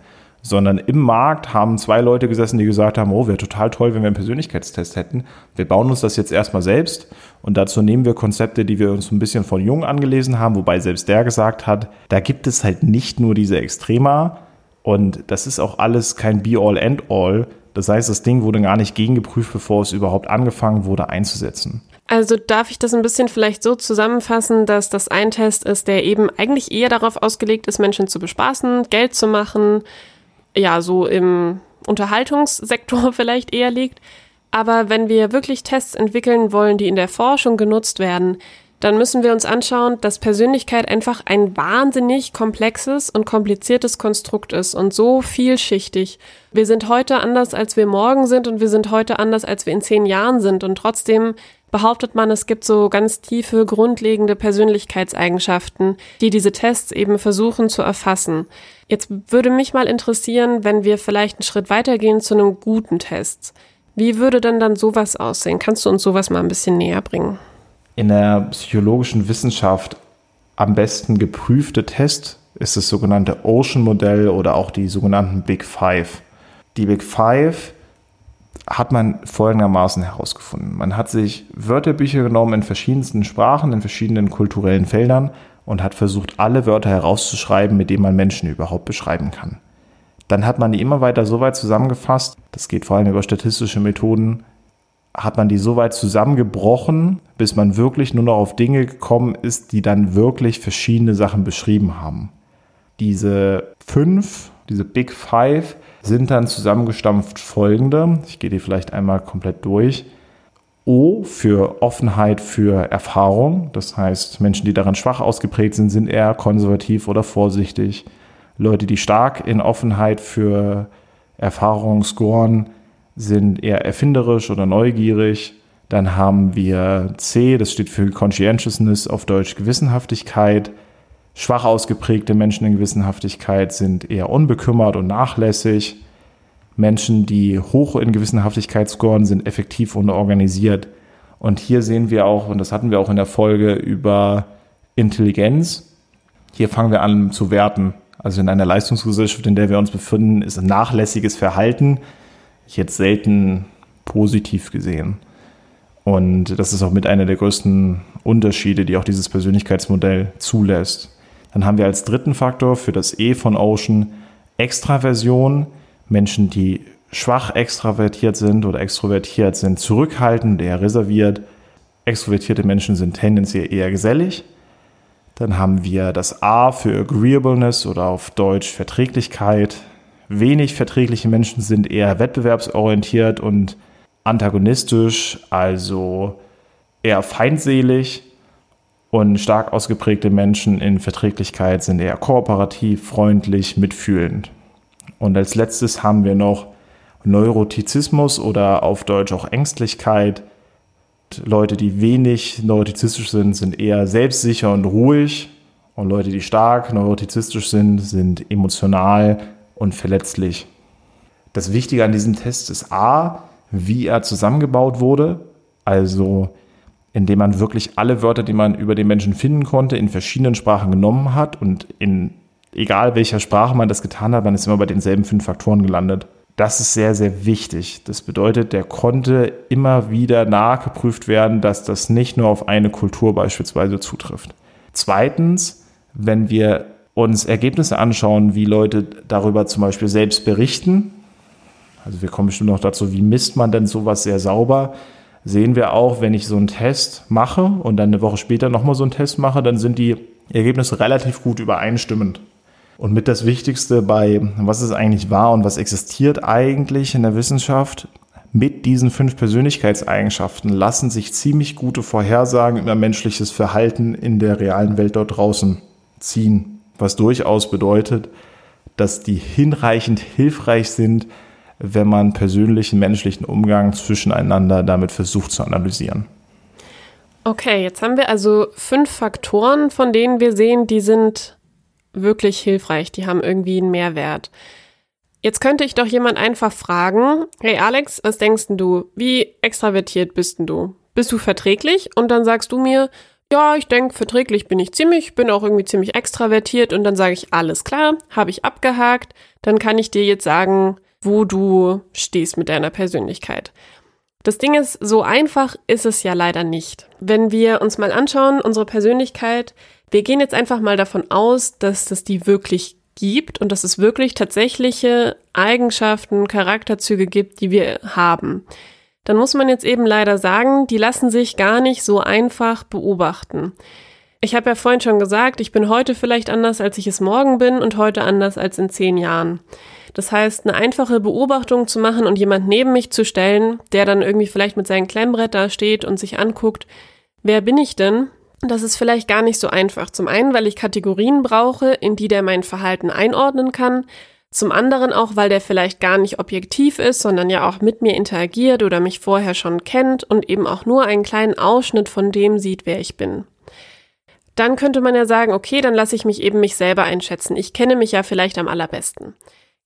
sondern im Markt haben zwei Leute gesessen, die gesagt haben, oh, wäre total toll, wenn wir einen Persönlichkeitstest hätten. Wir bauen uns das jetzt erstmal selbst und dazu nehmen wir Konzepte, die wir uns ein bisschen von Jung angelesen haben, wobei selbst der gesagt hat, da gibt es halt nicht nur diese Extrema und das ist auch alles kein Be-all, End-all. Das heißt, das Ding wurde gar nicht gegengeprüft, bevor es überhaupt angefangen wurde einzusetzen. Also darf ich das ein bisschen vielleicht so zusammenfassen, dass das ein Test ist, der eben eigentlich eher darauf ausgelegt ist, Menschen zu bespaßen, Geld zu machen, ja, so im Unterhaltungssektor [laughs] vielleicht eher liegt. Aber wenn wir wirklich Tests entwickeln wollen, die in der Forschung genutzt werden, dann müssen wir uns anschauen, dass Persönlichkeit einfach ein wahnsinnig komplexes und kompliziertes Konstrukt ist und so vielschichtig. Wir sind heute anders, als wir morgen sind und wir sind heute anders, als wir in zehn Jahren sind und trotzdem behauptet man, es gibt so ganz tiefe, grundlegende Persönlichkeitseigenschaften, die diese Tests eben versuchen zu erfassen. Jetzt würde mich mal interessieren, wenn wir vielleicht einen Schritt weitergehen zu einem guten Test. Wie würde denn dann sowas aussehen? Kannst du uns sowas mal ein bisschen näher bringen? In der psychologischen Wissenschaft am besten geprüfte Test ist das sogenannte Ocean-Modell oder auch die sogenannten Big Five. Die Big Five hat man folgendermaßen herausgefunden. Man hat sich Wörterbücher genommen in verschiedensten Sprachen, in verschiedenen kulturellen Feldern und hat versucht, alle Wörter herauszuschreiben, mit denen man Menschen überhaupt beschreiben kann. Dann hat man die immer weiter so weit zusammengefasst, das geht vor allem über statistische Methoden, hat man die so weit zusammengebrochen, bis man wirklich nur noch auf Dinge gekommen ist, die dann wirklich verschiedene Sachen beschrieben haben. Diese fünf, diese Big Five, sind dann zusammengestampft folgende. Ich gehe die vielleicht einmal komplett durch. O für Offenheit für Erfahrung. Das heißt, Menschen, die daran schwach ausgeprägt sind, sind eher konservativ oder vorsichtig. Leute, die stark in Offenheit für Erfahrung scoren, sind eher erfinderisch oder neugierig. Dann haben wir C, das steht für Conscientiousness, auf Deutsch Gewissenhaftigkeit. Schwach ausgeprägte Menschen in Gewissenhaftigkeit sind eher unbekümmert und nachlässig. Menschen, die hoch in Gewissenhaftigkeit scoren, sind effektiv und organisiert. Und hier sehen wir auch, und das hatten wir auch in der Folge über Intelligenz, hier fangen wir an zu werten. Also in einer Leistungsgesellschaft, in der wir uns befinden, ist nachlässiges Verhalten jetzt selten positiv gesehen. Und das ist auch mit einer der größten Unterschiede, die auch dieses Persönlichkeitsmodell zulässt. Dann haben wir als dritten Faktor für das E von Ocean Extraversion. Menschen, die schwach extravertiert sind oder extrovertiert sind, zurückhaltend, eher reserviert. Extrovertierte Menschen sind tendenziell eher gesellig. Dann haben wir das A für Agreeableness oder auf Deutsch Verträglichkeit. Wenig verträgliche Menschen sind eher wettbewerbsorientiert und antagonistisch, also eher feindselig. Und stark ausgeprägte Menschen in Verträglichkeit sind eher kooperativ, freundlich, mitfühlend. Und als letztes haben wir noch Neurotizismus oder auf Deutsch auch Ängstlichkeit. Leute, die wenig neurotizistisch sind, sind eher selbstsicher und ruhig. Und Leute, die stark neurotizistisch sind, sind emotional und verletzlich. Das Wichtige an diesem Test ist A, wie er zusammengebaut wurde. Also indem man wirklich alle Wörter, die man über den Menschen finden konnte, in verschiedenen Sprachen genommen hat und in egal welcher Sprache man das getan hat, man ist immer bei denselben fünf Faktoren gelandet. Das ist sehr, sehr wichtig. Das bedeutet, der konnte immer wieder nachgeprüft werden, dass das nicht nur auf eine Kultur beispielsweise zutrifft. Zweitens, wenn wir uns Ergebnisse anschauen, wie Leute darüber zum Beispiel selbst berichten, also wir kommen bestimmt noch dazu, wie misst man denn sowas sehr sauber, sehen wir auch, wenn ich so einen Test mache und dann eine Woche später nochmal so einen Test mache, dann sind die Ergebnisse relativ gut übereinstimmend. Und mit das Wichtigste bei, was ist eigentlich wahr und was existiert eigentlich in der Wissenschaft, mit diesen fünf Persönlichkeitseigenschaften lassen sich ziemlich gute Vorhersagen über menschliches Verhalten in der realen Welt dort draußen ziehen, was durchaus bedeutet, dass die hinreichend hilfreich sind, wenn man persönlichen menschlichen Umgang zwischeneinander damit versucht zu analysieren. Okay, jetzt haben wir also fünf Faktoren, von denen wir sehen, die sind wirklich hilfreich, die haben irgendwie einen Mehrwert. Jetzt könnte ich doch jemand einfach fragen, hey Alex, was denkst du? Wie extravertiert bist du? Bist du verträglich? Und dann sagst du mir, ja, ich denke, verträglich bin ich ziemlich, bin auch irgendwie ziemlich extravertiert und dann sage ich, alles klar, habe ich abgehakt, dann kann ich dir jetzt sagen, wo du stehst mit deiner Persönlichkeit. Das Ding ist, so einfach ist es ja leider nicht. Wenn wir uns mal anschauen, unsere Persönlichkeit, wir gehen jetzt einfach mal davon aus, dass es die wirklich gibt und dass es wirklich tatsächliche Eigenschaften, Charakterzüge gibt, die wir haben. Dann muss man jetzt eben leider sagen, die lassen sich gar nicht so einfach beobachten. Ich habe ja vorhin schon gesagt, ich bin heute vielleicht anders, als ich es morgen bin und heute anders als in zehn Jahren. Das heißt, eine einfache Beobachtung zu machen und jemand neben mich zu stellen, der dann irgendwie vielleicht mit seinem Klemmbrett da steht und sich anguckt, wer bin ich denn? Das ist vielleicht gar nicht so einfach. Zum einen, weil ich Kategorien brauche, in die der mein Verhalten einordnen kann. Zum anderen auch, weil der vielleicht gar nicht objektiv ist, sondern ja auch mit mir interagiert oder mich vorher schon kennt und eben auch nur einen kleinen Ausschnitt von dem sieht, wer ich bin. Dann könnte man ja sagen, okay, dann lasse ich mich eben mich selber einschätzen. Ich kenne mich ja vielleicht am allerbesten.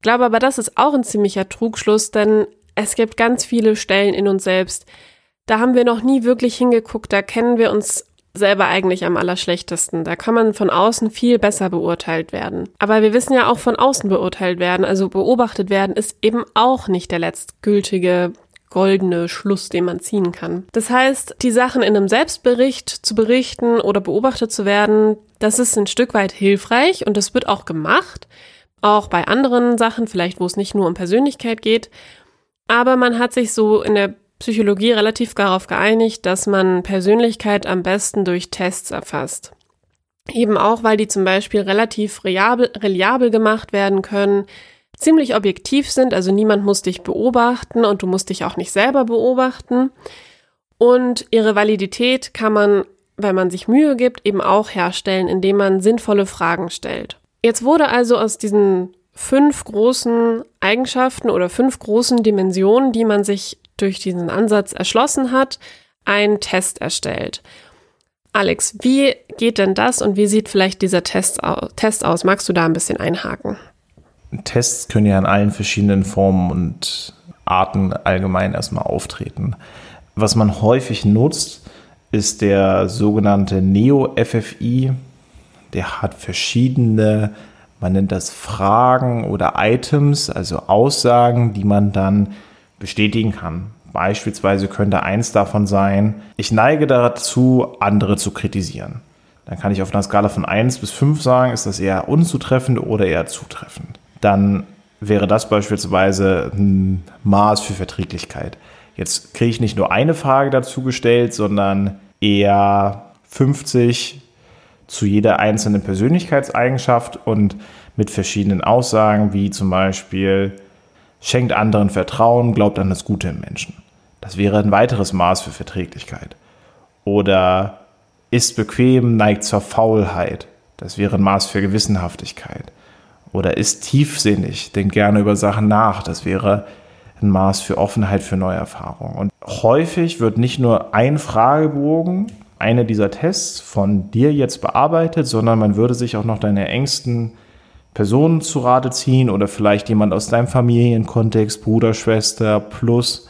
Glaube aber, das ist auch ein ziemlicher Trugschluss, denn es gibt ganz viele Stellen in uns selbst. Da haben wir noch nie wirklich hingeguckt, da kennen wir uns selber eigentlich am allerschlechtesten. Da kann man von außen viel besser beurteilt werden. Aber wir wissen ja auch von außen beurteilt werden, also beobachtet werden ist eben auch nicht der letztgültige goldene Schluss, den man ziehen kann. Das heißt, die Sachen in einem Selbstbericht zu berichten oder beobachtet zu werden, das ist ein Stück weit hilfreich und das wird auch gemacht. Auch bei anderen Sachen, vielleicht wo es nicht nur um Persönlichkeit geht. Aber man hat sich so in der Psychologie relativ darauf geeinigt, dass man Persönlichkeit am besten durch Tests erfasst. Eben auch, weil die zum Beispiel relativ reliabel, reliabel gemacht werden können, ziemlich objektiv sind, also niemand muss dich beobachten und du musst dich auch nicht selber beobachten. Und ihre Validität kann man, wenn man sich Mühe gibt, eben auch herstellen, indem man sinnvolle Fragen stellt. Jetzt wurde also aus diesen fünf großen Eigenschaften oder fünf großen Dimensionen, die man sich durch diesen Ansatz erschlossen hat, einen Test erstellt. Alex, wie geht denn das und wie sieht vielleicht dieser Test, Test aus? Magst du da ein bisschen einhaken? Tests können ja in allen verschiedenen Formen und Arten allgemein erstmal auftreten. Was man häufig nutzt, ist der sogenannte Neo-FFI. Der hat verschiedene, man nennt das Fragen oder Items, also Aussagen, die man dann bestätigen kann. Beispielsweise könnte eins davon sein, ich neige dazu, andere zu kritisieren. Dann kann ich auf einer Skala von 1 bis 5 sagen, ist das eher unzutreffend oder eher zutreffend. Dann wäre das beispielsweise ein Maß für Verträglichkeit. Jetzt kriege ich nicht nur eine Frage dazu gestellt, sondern eher 50 zu jeder einzelnen Persönlichkeitseigenschaft und mit verschiedenen Aussagen, wie zum Beispiel, schenkt anderen Vertrauen, glaubt an das Gute im Menschen. Das wäre ein weiteres Maß für Verträglichkeit. Oder ist bequem, neigt zur Faulheit. Das wäre ein Maß für Gewissenhaftigkeit. Oder ist tiefsinnig, denkt gerne über Sachen nach. Das wäre ein Maß für Offenheit für Neuerfahrung. Und häufig wird nicht nur ein Fragebogen, eine dieser Tests von dir jetzt bearbeitet, sondern man würde sich auch noch deine engsten Personen zu Rate ziehen oder vielleicht jemand aus deinem Familienkontext, Bruder, Schwester, plus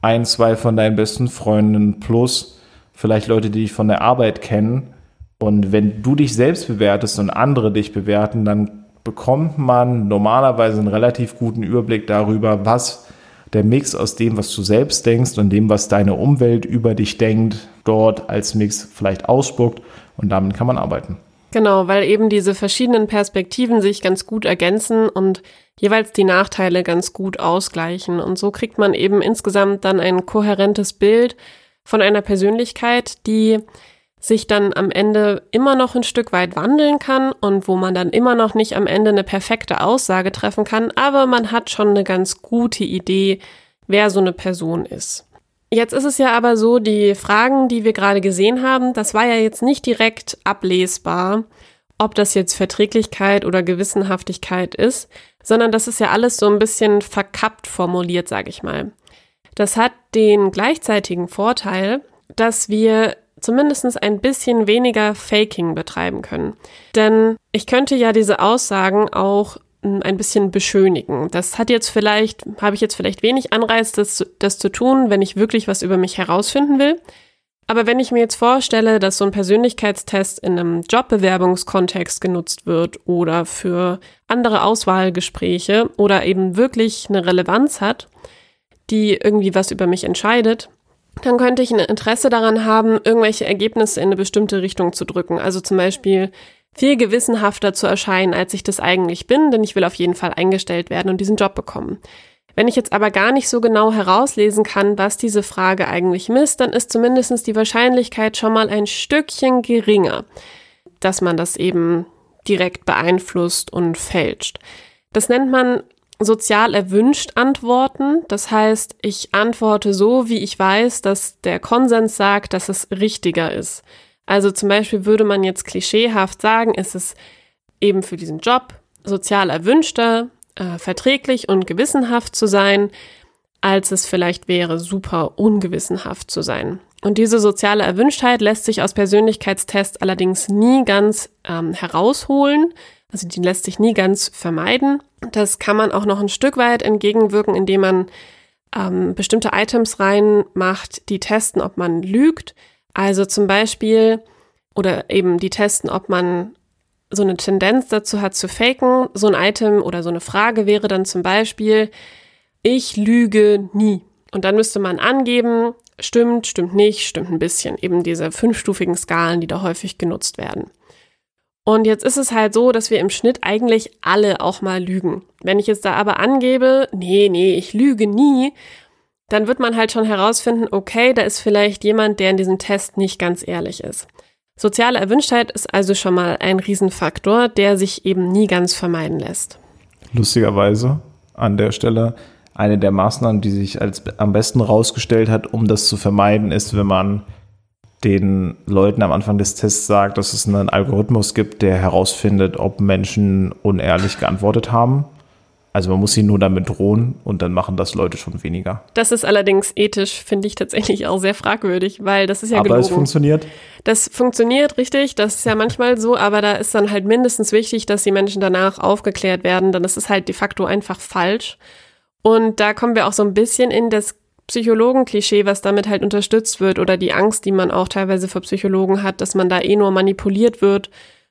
ein, zwei von deinen besten Freunden, plus vielleicht Leute, die dich von der Arbeit kennen. Und wenn du dich selbst bewertest und andere dich bewerten, dann bekommt man normalerweise einen relativ guten Überblick darüber, was der Mix aus dem, was du selbst denkst und dem, was deine Umwelt über dich denkt, dort als Mix vielleicht ausspuckt. Und damit kann man arbeiten. Genau, weil eben diese verschiedenen Perspektiven sich ganz gut ergänzen und jeweils die Nachteile ganz gut ausgleichen. Und so kriegt man eben insgesamt dann ein kohärentes Bild von einer Persönlichkeit, die sich dann am Ende immer noch ein Stück weit wandeln kann und wo man dann immer noch nicht am Ende eine perfekte Aussage treffen kann, aber man hat schon eine ganz gute Idee, wer so eine Person ist. Jetzt ist es ja aber so, die Fragen, die wir gerade gesehen haben, das war ja jetzt nicht direkt ablesbar, ob das jetzt Verträglichkeit oder Gewissenhaftigkeit ist, sondern das ist ja alles so ein bisschen verkappt formuliert, sage ich mal. Das hat den gleichzeitigen Vorteil, dass wir zumindest ein bisschen weniger Faking betreiben können. Denn ich könnte ja diese Aussagen auch ein bisschen beschönigen. Das hat jetzt vielleicht, habe ich jetzt vielleicht wenig Anreiz, das, das zu tun, wenn ich wirklich was über mich herausfinden will. Aber wenn ich mir jetzt vorstelle, dass so ein Persönlichkeitstest in einem Jobbewerbungskontext genutzt wird oder für andere Auswahlgespräche oder eben wirklich eine Relevanz hat, die irgendwie was über mich entscheidet, dann könnte ich ein Interesse daran haben, irgendwelche Ergebnisse in eine bestimmte Richtung zu drücken. Also zum Beispiel viel gewissenhafter zu erscheinen, als ich das eigentlich bin, denn ich will auf jeden Fall eingestellt werden und diesen Job bekommen. Wenn ich jetzt aber gar nicht so genau herauslesen kann, was diese Frage eigentlich misst, dann ist zumindest die Wahrscheinlichkeit schon mal ein Stückchen geringer, dass man das eben direkt beeinflusst und fälscht. Das nennt man sozial erwünscht antworten. Das heißt, ich antworte so, wie ich weiß, dass der Konsens sagt, dass es richtiger ist. Also zum Beispiel würde man jetzt klischeehaft sagen, ist es eben für diesen Job sozial erwünschter, äh, verträglich und gewissenhaft zu sein, als es vielleicht wäre, super ungewissenhaft zu sein. Und diese soziale Erwünschtheit lässt sich aus Persönlichkeitstests allerdings nie ganz ähm, herausholen. Also die lässt sich nie ganz vermeiden. Das kann man auch noch ein Stück weit entgegenwirken, indem man ähm, bestimmte Items reinmacht, die testen, ob man lügt. Also zum Beispiel, oder eben die testen, ob man so eine Tendenz dazu hat zu faken. So ein Item oder so eine Frage wäre dann zum Beispiel, ich lüge nie. Und dann müsste man angeben, stimmt, stimmt nicht, stimmt ein bisschen. Eben diese fünfstufigen Skalen, die da häufig genutzt werden. Und jetzt ist es halt so, dass wir im Schnitt eigentlich alle auch mal lügen. Wenn ich jetzt da aber angebe, nee, nee, ich lüge nie, dann wird man halt schon herausfinden, okay, da ist vielleicht jemand, der in diesem Test nicht ganz ehrlich ist. Soziale Erwünschtheit ist also schon mal ein Riesenfaktor, der sich eben nie ganz vermeiden lässt. Lustigerweise an der Stelle eine der Maßnahmen, die sich als am besten rausgestellt hat, um das zu vermeiden, ist, wenn man den Leuten am Anfang des Tests sagt, dass es einen Algorithmus gibt, der herausfindet, ob Menschen unehrlich geantwortet haben also man muss sie nur damit drohen und dann machen das Leute schon weniger. Das ist allerdings ethisch, finde ich tatsächlich auch sehr fragwürdig, weil das ist ja aber gelogen. es funktioniert? Das funktioniert richtig, das ist ja manchmal so, aber da ist dann halt mindestens wichtig, dass die Menschen danach aufgeklärt werden, denn das ist halt de facto einfach falsch. Und da kommen wir auch so ein bisschen in das Psychologenklischee, was damit halt unterstützt wird oder die Angst, die man auch teilweise vor Psychologen hat, dass man da eh nur manipuliert wird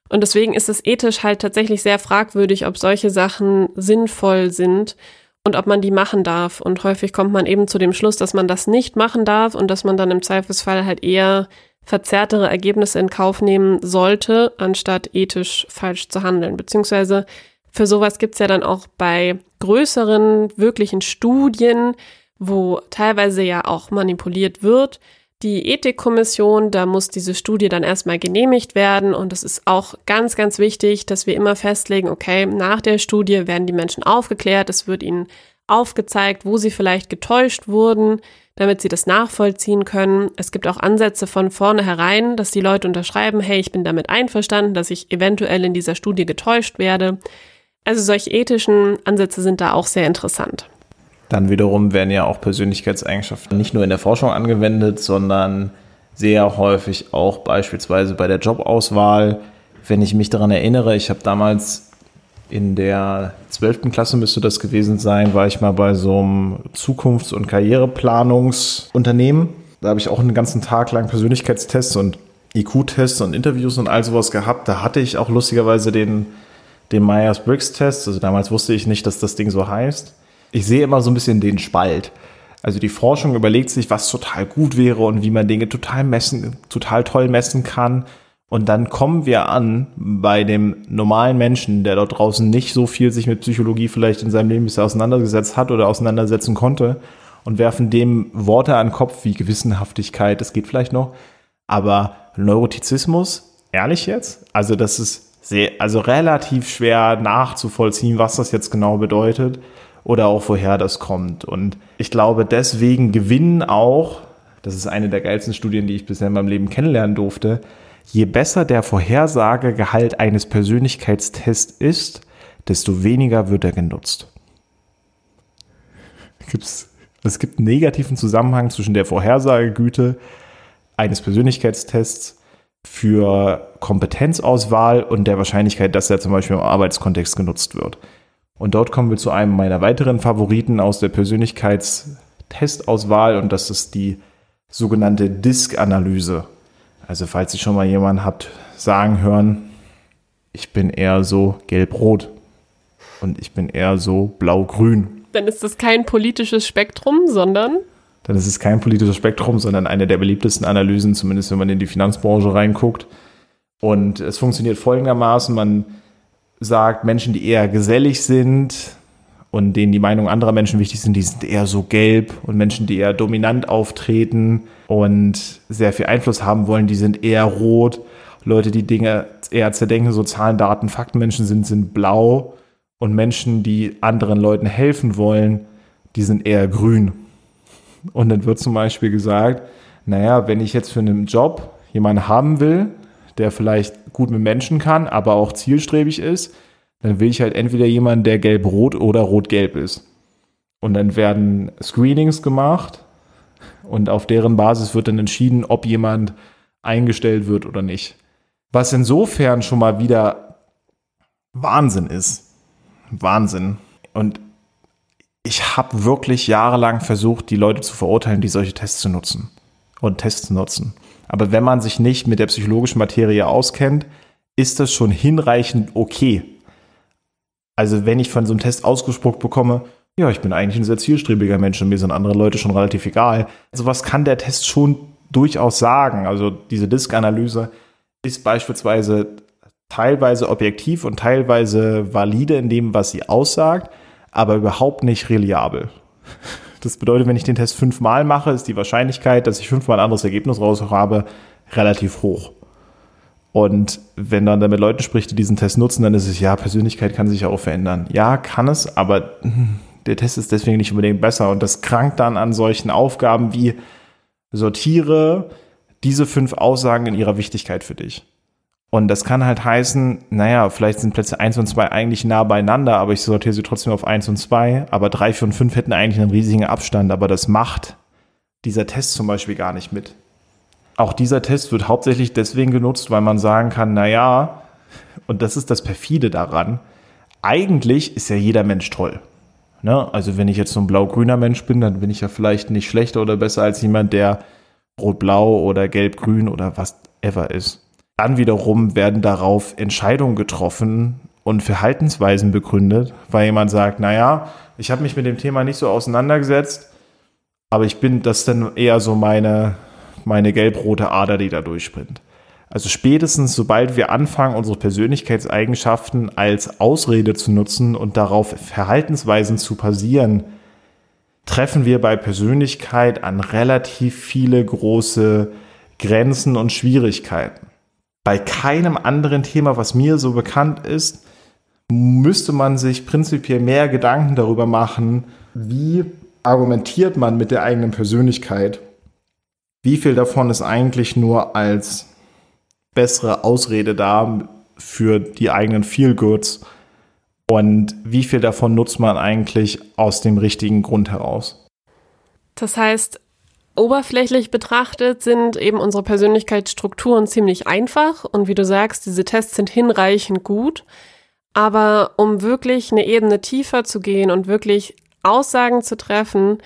und deswegen ist es ethisch halt tatsächlich sehr fragwürdig, ob solche Sachen sinnvoll sind und ob man die machen darf. Und häufig kommt man eben zu dem Schluss, dass man das nicht machen darf und dass man dann im Zweifelsfall halt eher verzerrtere Ergebnisse in Kauf nehmen sollte, anstatt ethisch falsch zu handeln. Beziehungsweise für sowas gibt's ja dann auch bei größeren, wirklichen Studien, wo teilweise ja auch manipuliert wird, die Ethikkommission, da muss diese Studie dann erstmal genehmigt werden und es ist auch ganz, ganz wichtig, dass wir immer festlegen, okay, nach der Studie werden die Menschen aufgeklärt, es wird ihnen aufgezeigt, wo sie vielleicht getäuscht wurden, damit sie das nachvollziehen können. Es gibt auch Ansätze von vornherein, dass die Leute unterschreiben, hey, ich bin damit einverstanden, dass ich eventuell in dieser Studie getäuscht werde. Also solche ethischen Ansätze sind da auch sehr interessant. Dann wiederum werden ja auch Persönlichkeitseigenschaften nicht nur in der Forschung angewendet, sondern sehr häufig auch beispielsweise bei der Jobauswahl. Wenn ich mich daran erinnere, ich habe damals in der 12. Klasse müsste das gewesen sein, war ich mal bei so einem Zukunfts- und Karriereplanungsunternehmen. Da habe ich auch einen ganzen Tag lang Persönlichkeitstests und IQ-Tests und Interviews und all sowas gehabt. Da hatte ich auch lustigerweise den, den Myers-Briggs-Test. Also damals wusste ich nicht, dass das Ding so heißt ich sehe immer so ein bisschen den Spalt. Also die Forschung überlegt sich, was total gut wäre und wie man Dinge total messen, total toll messen kann. Und dann kommen wir an bei dem normalen Menschen, der dort draußen nicht so viel sich mit Psychologie vielleicht in seinem Leben bisher auseinandergesetzt hat oder auseinandersetzen konnte und werfen dem Worte an den Kopf wie Gewissenhaftigkeit, das geht vielleicht noch. Aber Neurotizismus, ehrlich jetzt? Also das ist sehr, also relativ schwer nachzuvollziehen, was das jetzt genau bedeutet oder auch woher das kommt. Und ich glaube, deswegen gewinnen auch, das ist eine der geilsten Studien, die ich bisher in meinem Leben kennenlernen durfte, je besser der Vorhersagegehalt eines Persönlichkeitstests ist, desto weniger wird er genutzt. Gibt's, es gibt einen negativen Zusammenhang zwischen der Vorhersagegüte eines Persönlichkeitstests für Kompetenzauswahl und der Wahrscheinlichkeit, dass er zum Beispiel im Arbeitskontext genutzt wird. Und dort kommen wir zu einem meiner weiteren Favoriten aus der Persönlichkeitstestauswahl und das ist die sogenannte Disk-Analyse. Also falls ihr schon mal jemanden habt sagen hören, ich bin eher so gelb-rot und ich bin eher so blau-grün. Dann ist das kein politisches Spektrum, sondern dann ist es kein politisches Spektrum, sondern eine der beliebtesten Analysen, zumindest wenn man in die Finanzbranche reinguckt. Und es funktioniert folgendermaßen, man sagt, Menschen, die eher gesellig sind und denen die Meinung anderer Menschen wichtig sind, die sind eher so gelb und Menschen, die eher dominant auftreten und sehr viel Einfluss haben wollen, die sind eher rot. Leute, die Dinge eher zerdenken, so Zahlen, Daten, Faktenmenschen sind, sind blau und Menschen, die anderen Leuten helfen wollen, die sind eher grün. Und dann wird zum Beispiel gesagt, naja, wenn ich jetzt für einen Job jemanden haben will, der vielleicht gut mit Menschen kann, aber auch zielstrebig ist, dann will ich halt entweder jemanden, der gelb-rot oder rot-gelb ist. Und dann werden Screenings gemacht und auf deren Basis wird dann entschieden, ob jemand eingestellt wird oder nicht. Was insofern schon mal wieder Wahnsinn ist. Wahnsinn. Und ich habe wirklich jahrelang versucht, die Leute zu verurteilen, die solche Tests zu nutzen und Tests nutzen. Aber wenn man sich nicht mit der psychologischen Materie auskennt, ist das schon hinreichend okay. Also wenn ich von so einem Test ausgespuckt bekomme, ja, ich bin eigentlich ein sehr zielstrebiger Mensch und mir sind andere Leute schon relativ egal. Also was kann der Test schon durchaus sagen? Also diese Disk-Analyse ist beispielsweise teilweise objektiv und teilweise valide in dem, was sie aussagt aber überhaupt nicht reliabel. Das bedeutet, wenn ich den Test fünfmal mache, ist die Wahrscheinlichkeit, dass ich fünfmal ein anderes Ergebnis raus habe, relativ hoch. Und wenn man dann mit Leuten spricht, die diesen Test nutzen, dann ist es, ja, Persönlichkeit kann sich ja auch verändern. Ja, kann es, aber [laughs] der Test ist deswegen nicht unbedingt besser. Und das krankt dann an solchen Aufgaben wie sortiere diese fünf Aussagen in ihrer Wichtigkeit für dich. Und das kann halt heißen, naja, vielleicht sind Plätze 1 und 2 eigentlich nah beieinander, aber ich sortiere sie trotzdem auf 1 und 2. Aber 3, 4 und 5 hätten eigentlich einen riesigen Abstand, aber das macht dieser Test zum Beispiel gar nicht mit. Auch dieser Test wird hauptsächlich deswegen genutzt, weil man sagen kann, naja, und das ist das Perfide daran, eigentlich ist ja jeder Mensch toll. Ne? Also wenn ich jetzt so ein blau-grüner Mensch bin, dann bin ich ja vielleicht nicht schlechter oder besser als jemand, der rot-blau oder gelb-grün oder was ever ist. Dann wiederum werden darauf Entscheidungen getroffen und Verhaltensweisen begründet, weil jemand sagt, naja, ich habe mich mit dem Thema nicht so auseinandergesetzt, aber ich bin das dann eher so meine, meine gelb-rote Ader, die da durchspringt. Also spätestens, sobald wir anfangen, unsere Persönlichkeitseigenschaften als Ausrede zu nutzen und darauf Verhaltensweisen zu basieren, treffen wir bei Persönlichkeit an relativ viele große Grenzen und Schwierigkeiten bei keinem anderen Thema, was mir so bekannt ist, müsste man sich prinzipiell mehr Gedanken darüber machen, wie argumentiert man mit der eigenen Persönlichkeit. Wie viel davon ist eigentlich nur als bessere Ausrede da für die eigenen Feelgoods und wie viel davon nutzt man eigentlich aus dem richtigen Grund heraus? Das heißt, Oberflächlich betrachtet sind eben unsere Persönlichkeitsstrukturen ziemlich einfach und wie du sagst, diese Tests sind hinreichend gut. Aber um wirklich eine Ebene tiefer zu gehen und wirklich Aussagen zu treffen,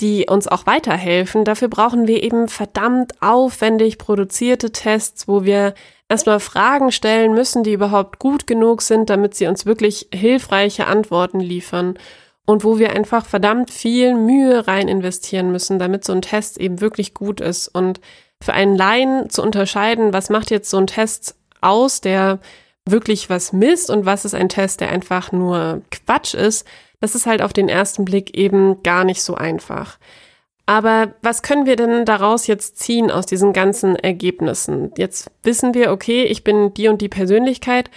die uns auch weiterhelfen, dafür brauchen wir eben verdammt aufwendig produzierte Tests, wo wir erstmal Fragen stellen müssen, die überhaupt gut genug sind, damit sie uns wirklich hilfreiche Antworten liefern und wo wir einfach verdammt viel Mühe rein investieren müssen, damit so ein Test eben wirklich gut ist. Und für einen Laien zu unterscheiden, was macht jetzt so ein Test aus, der wirklich was misst und was ist ein Test, der einfach nur Quatsch ist, das ist halt auf den ersten Blick eben gar nicht so einfach. Aber was können wir denn daraus jetzt ziehen aus diesen ganzen Ergebnissen? Jetzt wissen wir, okay, ich bin die und die Persönlichkeit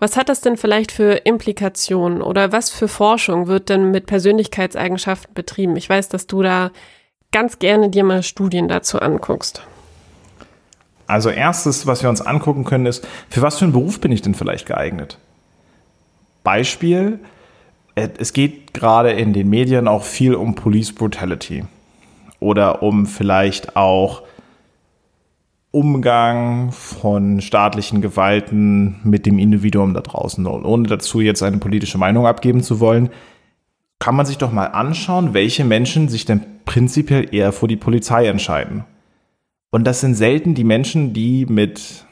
was hat das denn vielleicht für Implikationen oder was für Forschung wird denn mit Persönlichkeitseigenschaften betrieben? Ich weiß, dass du da ganz gerne dir mal Studien dazu anguckst. Also erstes, was wir uns angucken können, ist, für was für einen Beruf bin ich denn vielleicht geeignet? Beispiel, äh, es geht gerade in den Medien auch viel um Police Brutality oder um vielleicht auch Umgang von staatlichen Gewalten mit dem Individuum da draußen. Und ohne dazu jetzt eine politische Meinung abgeben zu wollen, kann man sich doch mal anschauen, welche Menschen sich denn prinzipiell eher vor die Polizei entscheiden. Und das sind selten die Menschen, die mit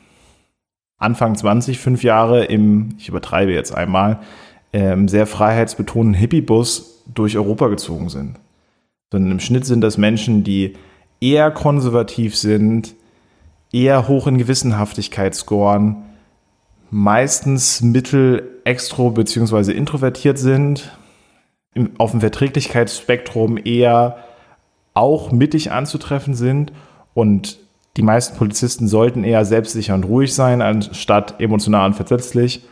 Anfang 20, fünf Jahre im, ich übertreibe jetzt einmal, ähm, sehr freiheitsbetonten Hippiebus durch Europa gezogen sind. Sondern im Schnitt sind das Menschen, die eher konservativ sind, eher hoch in Gewissenhaftigkeit scoren, meistens mittel extro bzw. introvertiert sind, auf dem Verträglichkeitsspektrum eher auch mittig anzutreffen sind und die meisten Polizisten sollten eher selbstsicher und ruhig sein, anstatt emotional und versetzlich.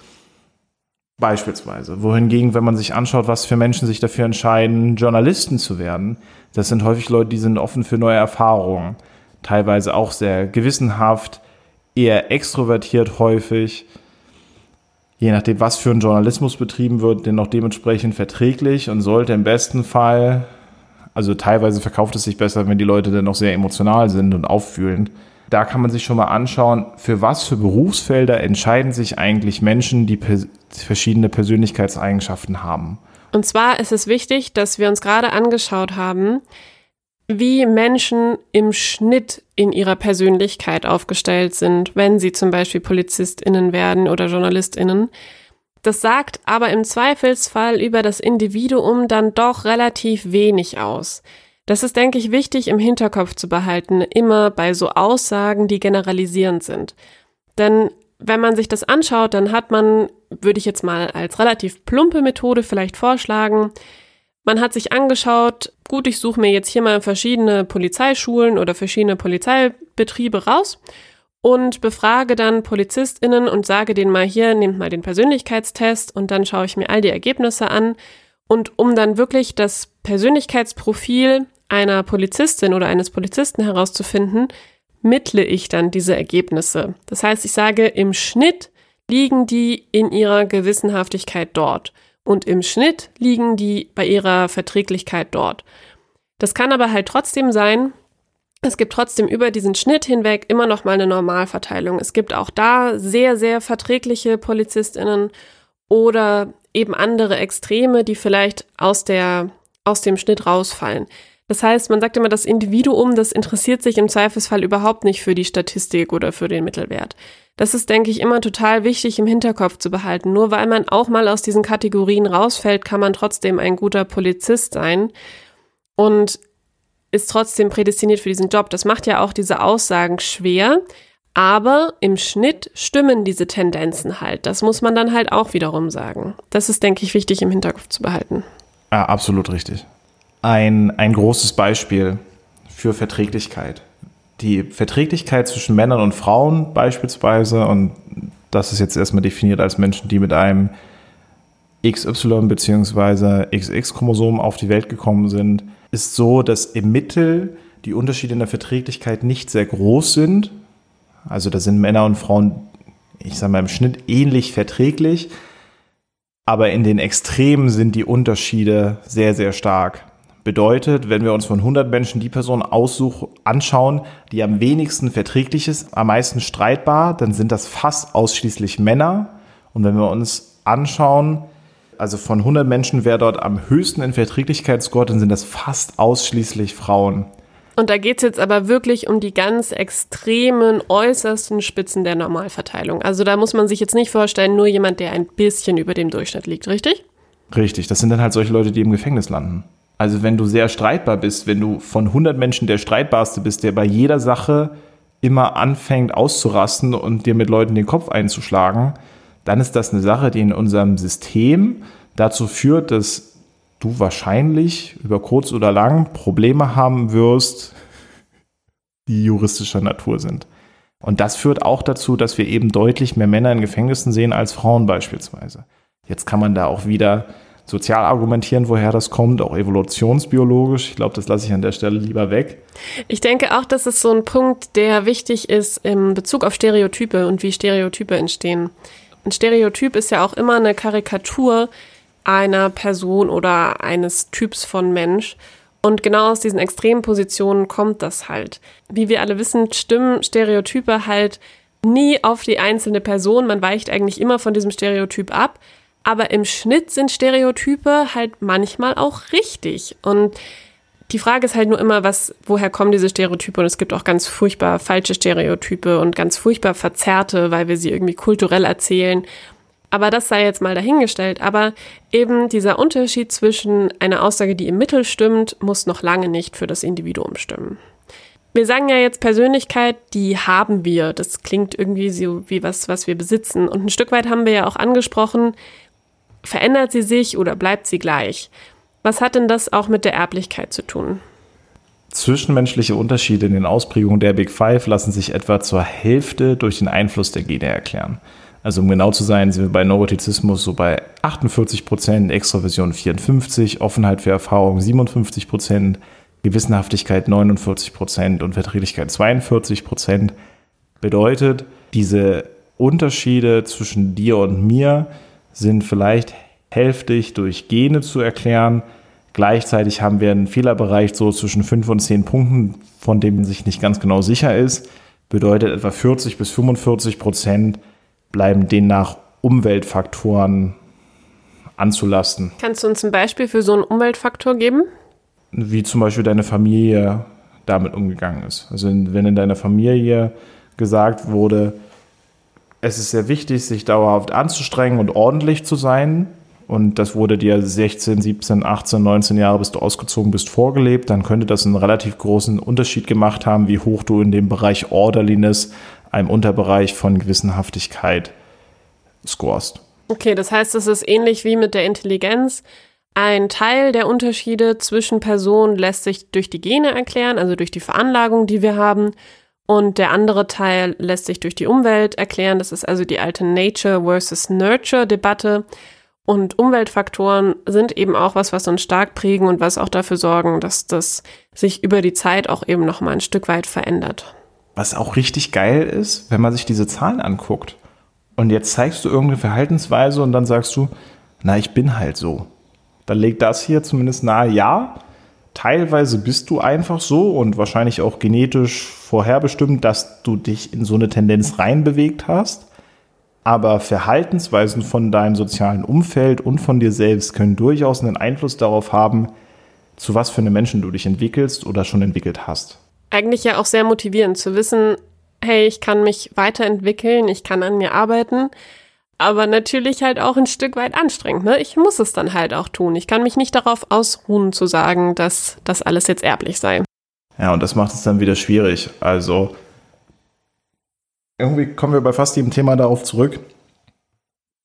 Beispielsweise. Wohingegen, wenn man sich anschaut, was für Menschen sich dafür entscheiden, Journalisten zu werden, das sind häufig Leute, die sind offen für neue Erfahrungen. Teilweise auch sehr gewissenhaft, eher extrovertiert häufig. Je nachdem, was für ein Journalismus betrieben wird, den auch dementsprechend verträglich und sollte im besten Fall also teilweise verkauft es sich besser, wenn die Leute dann noch sehr emotional sind und auffühlend. Da kann man sich schon mal anschauen, für was für Berufsfelder entscheiden sich eigentlich Menschen, die pers verschiedene Persönlichkeitseigenschaften haben. Und zwar ist es wichtig, dass wir uns gerade angeschaut haben, wie Menschen im Schnitt in ihrer Persönlichkeit aufgestellt sind, wenn sie zum Beispiel PolizistInnen werden oder JournalistInnen. Das sagt aber im Zweifelsfall über das Individuum dann doch relativ wenig aus. Das ist, denke ich, wichtig im Hinterkopf zu behalten, immer bei so Aussagen, die generalisierend sind. Denn wenn man sich das anschaut, dann hat man, würde ich jetzt mal als relativ plumpe Methode vielleicht vorschlagen, man hat sich angeschaut, gut, ich suche mir jetzt hier mal verschiedene Polizeischulen oder verschiedene Polizeibetriebe raus und befrage dann PolizistInnen und sage denen mal hier, nehmt mal den Persönlichkeitstest und dann schaue ich mir all die Ergebnisse an. Und um dann wirklich das Persönlichkeitsprofil einer Polizistin oder eines Polizisten herauszufinden, mittle ich dann diese Ergebnisse. Das heißt, ich sage, im Schnitt liegen die in ihrer Gewissenhaftigkeit dort und im Schnitt liegen die bei ihrer Verträglichkeit dort. Das kann aber halt trotzdem sein, es gibt trotzdem über diesen Schnitt hinweg immer noch mal eine Normalverteilung. Es gibt auch da sehr, sehr verträgliche PolizistInnen oder eben andere Extreme, die vielleicht aus der, aus dem Schnitt rausfallen. Das heißt, man sagt immer, das Individuum, das interessiert sich im Zweifelsfall überhaupt nicht für die Statistik oder für den Mittelwert. Das ist, denke ich, immer total wichtig im Hinterkopf zu behalten. Nur weil man auch mal aus diesen Kategorien rausfällt, kann man trotzdem ein guter Polizist sein. Und ist trotzdem prädestiniert für diesen Job. Das macht ja auch diese Aussagen schwer. Aber im Schnitt stimmen diese Tendenzen halt. Das muss man dann halt auch wiederum sagen. Das ist, denke ich, wichtig im Hinterkopf zu behalten. Ja, absolut richtig. Ein, ein großes Beispiel für Verträglichkeit. Die Verträglichkeit zwischen Männern und Frauen beispielsweise, und das ist jetzt erstmal definiert als Menschen, die mit einem XY bzw. XX-Chromosom auf die Welt gekommen sind, ist so, dass im Mittel die Unterschiede in der Verträglichkeit nicht sehr groß sind. Also da sind Männer und Frauen, ich sage mal, im Schnitt ähnlich verträglich. Aber in den Extremen sind die Unterschiede sehr, sehr stark. Bedeutet, wenn wir uns von 100 Menschen die Person aussuchen, anschauen, die am wenigsten verträglich ist, am meisten streitbar, dann sind das fast ausschließlich Männer. Und wenn wir uns anschauen, also von 100 Menschen, wer dort am höchsten in Verträglichkeit scoret, dann sind das fast ausschließlich Frauen. Und da geht es jetzt aber wirklich um die ganz extremen, äußersten Spitzen der Normalverteilung. Also da muss man sich jetzt nicht vorstellen, nur jemand, der ein bisschen über dem Durchschnitt liegt, richtig? Richtig, das sind dann halt solche Leute, die im Gefängnis landen. Also wenn du sehr streitbar bist, wenn du von 100 Menschen der streitbarste bist, der bei jeder Sache immer anfängt auszurasten und dir mit Leuten den Kopf einzuschlagen, dann ist das eine Sache, die in unserem System dazu führt, dass du wahrscheinlich über kurz oder lang Probleme haben wirst, die juristischer Natur sind. Und das führt auch dazu, dass wir eben deutlich mehr Männer in Gefängnissen sehen als Frauen beispielsweise. Jetzt kann man da auch wieder sozial argumentieren, woher das kommt, auch evolutionsbiologisch. Ich glaube, das lasse ich an der Stelle lieber weg. Ich denke auch, das ist so ein Punkt, der wichtig ist im Bezug auf Stereotype und wie Stereotype entstehen. Ein Stereotyp ist ja auch immer eine Karikatur einer Person oder eines Typs von Mensch. Und genau aus diesen extremen Positionen kommt das halt. Wie wir alle wissen, stimmen Stereotype halt nie auf die einzelne Person. Man weicht eigentlich immer von diesem Stereotyp ab. Aber im Schnitt sind Stereotype halt manchmal auch richtig. Und die Frage ist halt nur immer, was, woher kommen diese Stereotype? Und es gibt auch ganz furchtbar falsche Stereotype und ganz furchtbar verzerrte, weil wir sie irgendwie kulturell erzählen. Aber das sei jetzt mal dahingestellt. Aber eben dieser Unterschied zwischen einer Aussage, die im Mittel stimmt, muss noch lange nicht für das Individuum stimmen. Wir sagen ja jetzt Persönlichkeit, die haben wir. Das klingt irgendwie so wie was, was wir besitzen. Und ein Stück weit haben wir ja auch angesprochen, verändert sie sich oder bleibt sie gleich? Was hat denn das auch mit der Erblichkeit zu tun? Zwischenmenschliche Unterschiede in den Ausprägungen der Big Five lassen sich etwa zur Hälfte durch den Einfluss der Gene erklären. Also um genau zu sein, sind wir bei Neurotizismus so bei 48 Prozent, Extraversion 54, Offenheit für Erfahrung 57 Prozent, Gewissenhaftigkeit 49 Prozent und Verträglichkeit 42 Prozent. Bedeutet, diese Unterschiede zwischen dir und mir sind vielleicht hälftig durch Gene zu erklären. Gleichzeitig haben wir einen Fehlerbereich so zwischen 5 und 10 Punkten, von dem man sich nicht ganz genau sicher ist. Bedeutet etwa 40 bis 45 Prozent bleiben demnach Umweltfaktoren anzulasten. Kannst du uns ein Beispiel für so einen Umweltfaktor geben? Wie zum Beispiel deine Familie damit umgegangen ist. Also wenn in deiner Familie gesagt wurde, es ist sehr wichtig, sich dauerhaft anzustrengen und ordentlich zu sein. Und das wurde dir 16, 17, 18, 19 Jahre, bis du ausgezogen bist, vorgelebt. Dann könnte das einen relativ großen Unterschied gemacht haben, wie hoch du in dem Bereich Orderliness, einem Unterbereich von Gewissenhaftigkeit, scorest. Okay, das heißt, es ist ähnlich wie mit der Intelligenz. Ein Teil der Unterschiede zwischen Personen lässt sich durch die Gene erklären, also durch die Veranlagung, die wir haben. Und der andere Teil lässt sich durch die Umwelt erklären. Das ist also die alte Nature versus Nurture Debatte. Und Umweltfaktoren sind eben auch was, was uns stark prägen und was auch dafür sorgen, dass das sich über die Zeit auch eben noch mal ein Stück weit verändert. Was auch richtig geil ist, wenn man sich diese Zahlen anguckt. Und jetzt zeigst du irgendeine Verhaltensweise und dann sagst du, na, ich bin halt so. Dann legt das hier zumindest nahe, ja, teilweise bist du einfach so und wahrscheinlich auch genetisch vorherbestimmt, dass du dich in so eine Tendenz reinbewegt hast. Aber Verhaltensweisen von deinem sozialen Umfeld und von dir selbst können durchaus einen Einfluss darauf haben, zu was für einem Menschen du dich entwickelst oder schon entwickelt hast. Eigentlich ja auch sehr motivierend zu wissen, hey, ich kann mich weiterentwickeln, ich kann an mir arbeiten aber natürlich halt auch ein Stück weit anstrengend. Ne? Ich muss es dann halt auch tun. Ich kann mich nicht darauf ausruhen zu sagen, dass das alles jetzt erblich sei. Ja, und das macht es dann wieder schwierig. Also irgendwie kommen wir bei fast jedem Thema darauf zurück,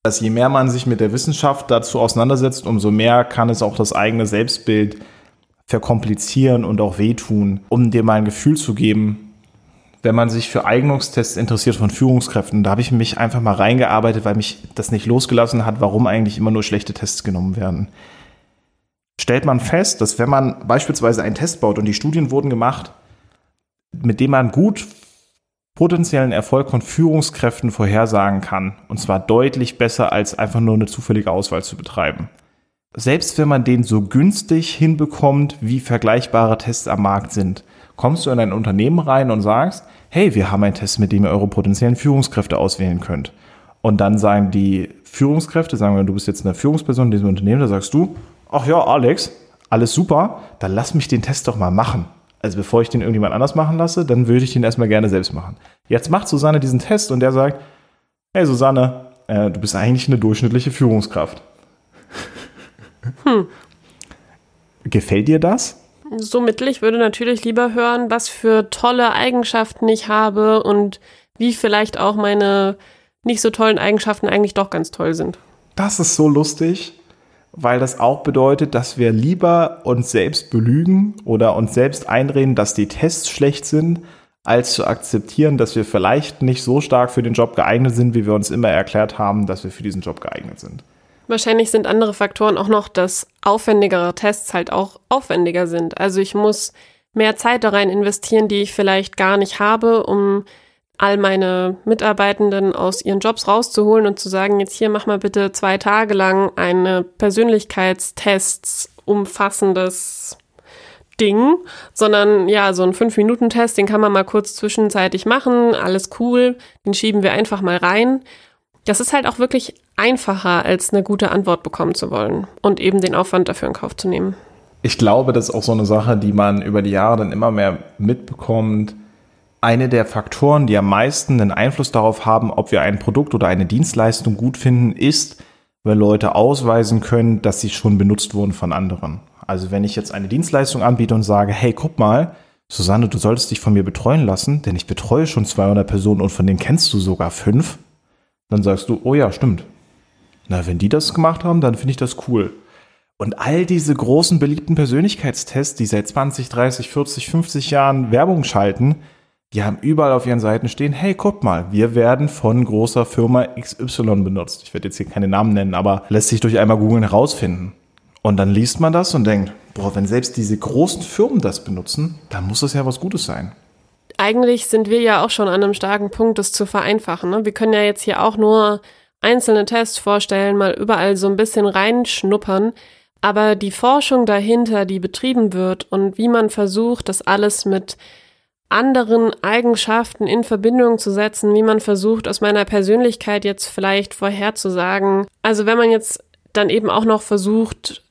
dass je mehr man sich mit der Wissenschaft dazu auseinandersetzt, umso mehr kann es auch das eigene Selbstbild verkomplizieren und auch wehtun, um dir mal ein Gefühl zu geben, wenn man sich für Eignungstests interessiert von Führungskräften, da habe ich mich einfach mal reingearbeitet, weil mich das nicht losgelassen hat, warum eigentlich immer nur schlechte Tests genommen werden. Stellt man fest, dass wenn man beispielsweise einen Test baut und die Studien wurden gemacht, mit dem man gut potenziellen Erfolg von Führungskräften vorhersagen kann, und zwar deutlich besser als einfach nur eine zufällige Auswahl zu betreiben. Selbst wenn man den so günstig hinbekommt, wie vergleichbare Tests am Markt sind, kommst du in ein Unternehmen rein und sagst, hey, wir haben einen Test, mit dem ihr eure potenziellen Führungskräfte auswählen könnt. Und dann sagen die Führungskräfte, sagen wir, du bist jetzt eine Führungsperson in diesem Unternehmen, da sagst du, ach ja, Alex, alles super, dann lass mich den Test doch mal machen. Also bevor ich den irgendjemand anders machen lasse, dann würde ich den erstmal gerne selbst machen. Jetzt macht Susanne diesen Test und der sagt, hey Susanne, äh, du bist eigentlich eine durchschnittliche Führungskraft. Hm. Gefällt dir das? So mittel. Ich würde natürlich lieber hören, was für tolle Eigenschaften ich habe und wie vielleicht auch meine nicht so tollen Eigenschaften eigentlich doch ganz toll sind. Das ist so lustig, weil das auch bedeutet, dass wir lieber uns selbst belügen oder uns selbst einreden, dass die Tests schlecht sind, als zu akzeptieren, dass wir vielleicht nicht so stark für den Job geeignet sind, wie wir uns immer erklärt haben, dass wir für diesen Job geeignet sind. Wahrscheinlich sind andere Faktoren auch noch, dass aufwendigere Tests halt auch aufwendiger sind. Also ich muss mehr Zeit da rein investieren, die ich vielleicht gar nicht habe, um all meine Mitarbeitenden aus ihren Jobs rauszuholen und zu sagen, jetzt hier mach mal bitte zwei Tage lang eine Persönlichkeitstests umfassendes Ding, sondern ja, so ein 5-Minuten-Test, den kann man mal kurz zwischenzeitlich machen, alles cool, den schieben wir einfach mal rein. Das ist halt auch wirklich einfacher, als eine gute Antwort bekommen zu wollen und eben den Aufwand dafür in Kauf zu nehmen. Ich glaube, das ist auch so eine Sache, die man über die Jahre dann immer mehr mitbekommt. Eine der Faktoren, die am meisten einen Einfluss darauf haben, ob wir ein Produkt oder eine Dienstleistung gut finden, ist, wenn Leute ausweisen können, dass sie schon benutzt wurden von anderen. Also wenn ich jetzt eine Dienstleistung anbiete und sage, hey, guck mal, Susanne, du solltest dich von mir betreuen lassen, denn ich betreue schon 200 Personen und von denen kennst du sogar fünf, dann sagst du, oh ja, stimmt. Na, wenn die das gemacht haben, dann finde ich das cool. Und all diese großen beliebten Persönlichkeitstests, die seit 20, 30, 40, 50 Jahren Werbung schalten, die haben überall auf ihren Seiten stehen, hey, guck mal, wir werden von großer Firma XY benutzt. Ich werde jetzt hier keine Namen nennen, aber lässt sich durch einmal googeln herausfinden. Und dann liest man das und denkt, boah, wenn selbst diese großen Firmen das benutzen, dann muss das ja was Gutes sein. Eigentlich sind wir ja auch schon an einem starken Punkt, das zu vereinfachen. Ne? Wir können ja jetzt hier auch nur einzelne Tests vorstellen, mal überall so ein bisschen reinschnuppern. Aber die Forschung dahinter, die betrieben wird und wie man versucht, das alles mit anderen Eigenschaften in Verbindung zu setzen, wie man versucht, aus meiner Persönlichkeit jetzt vielleicht vorherzusagen. Also wenn man jetzt dann eben auch noch versucht,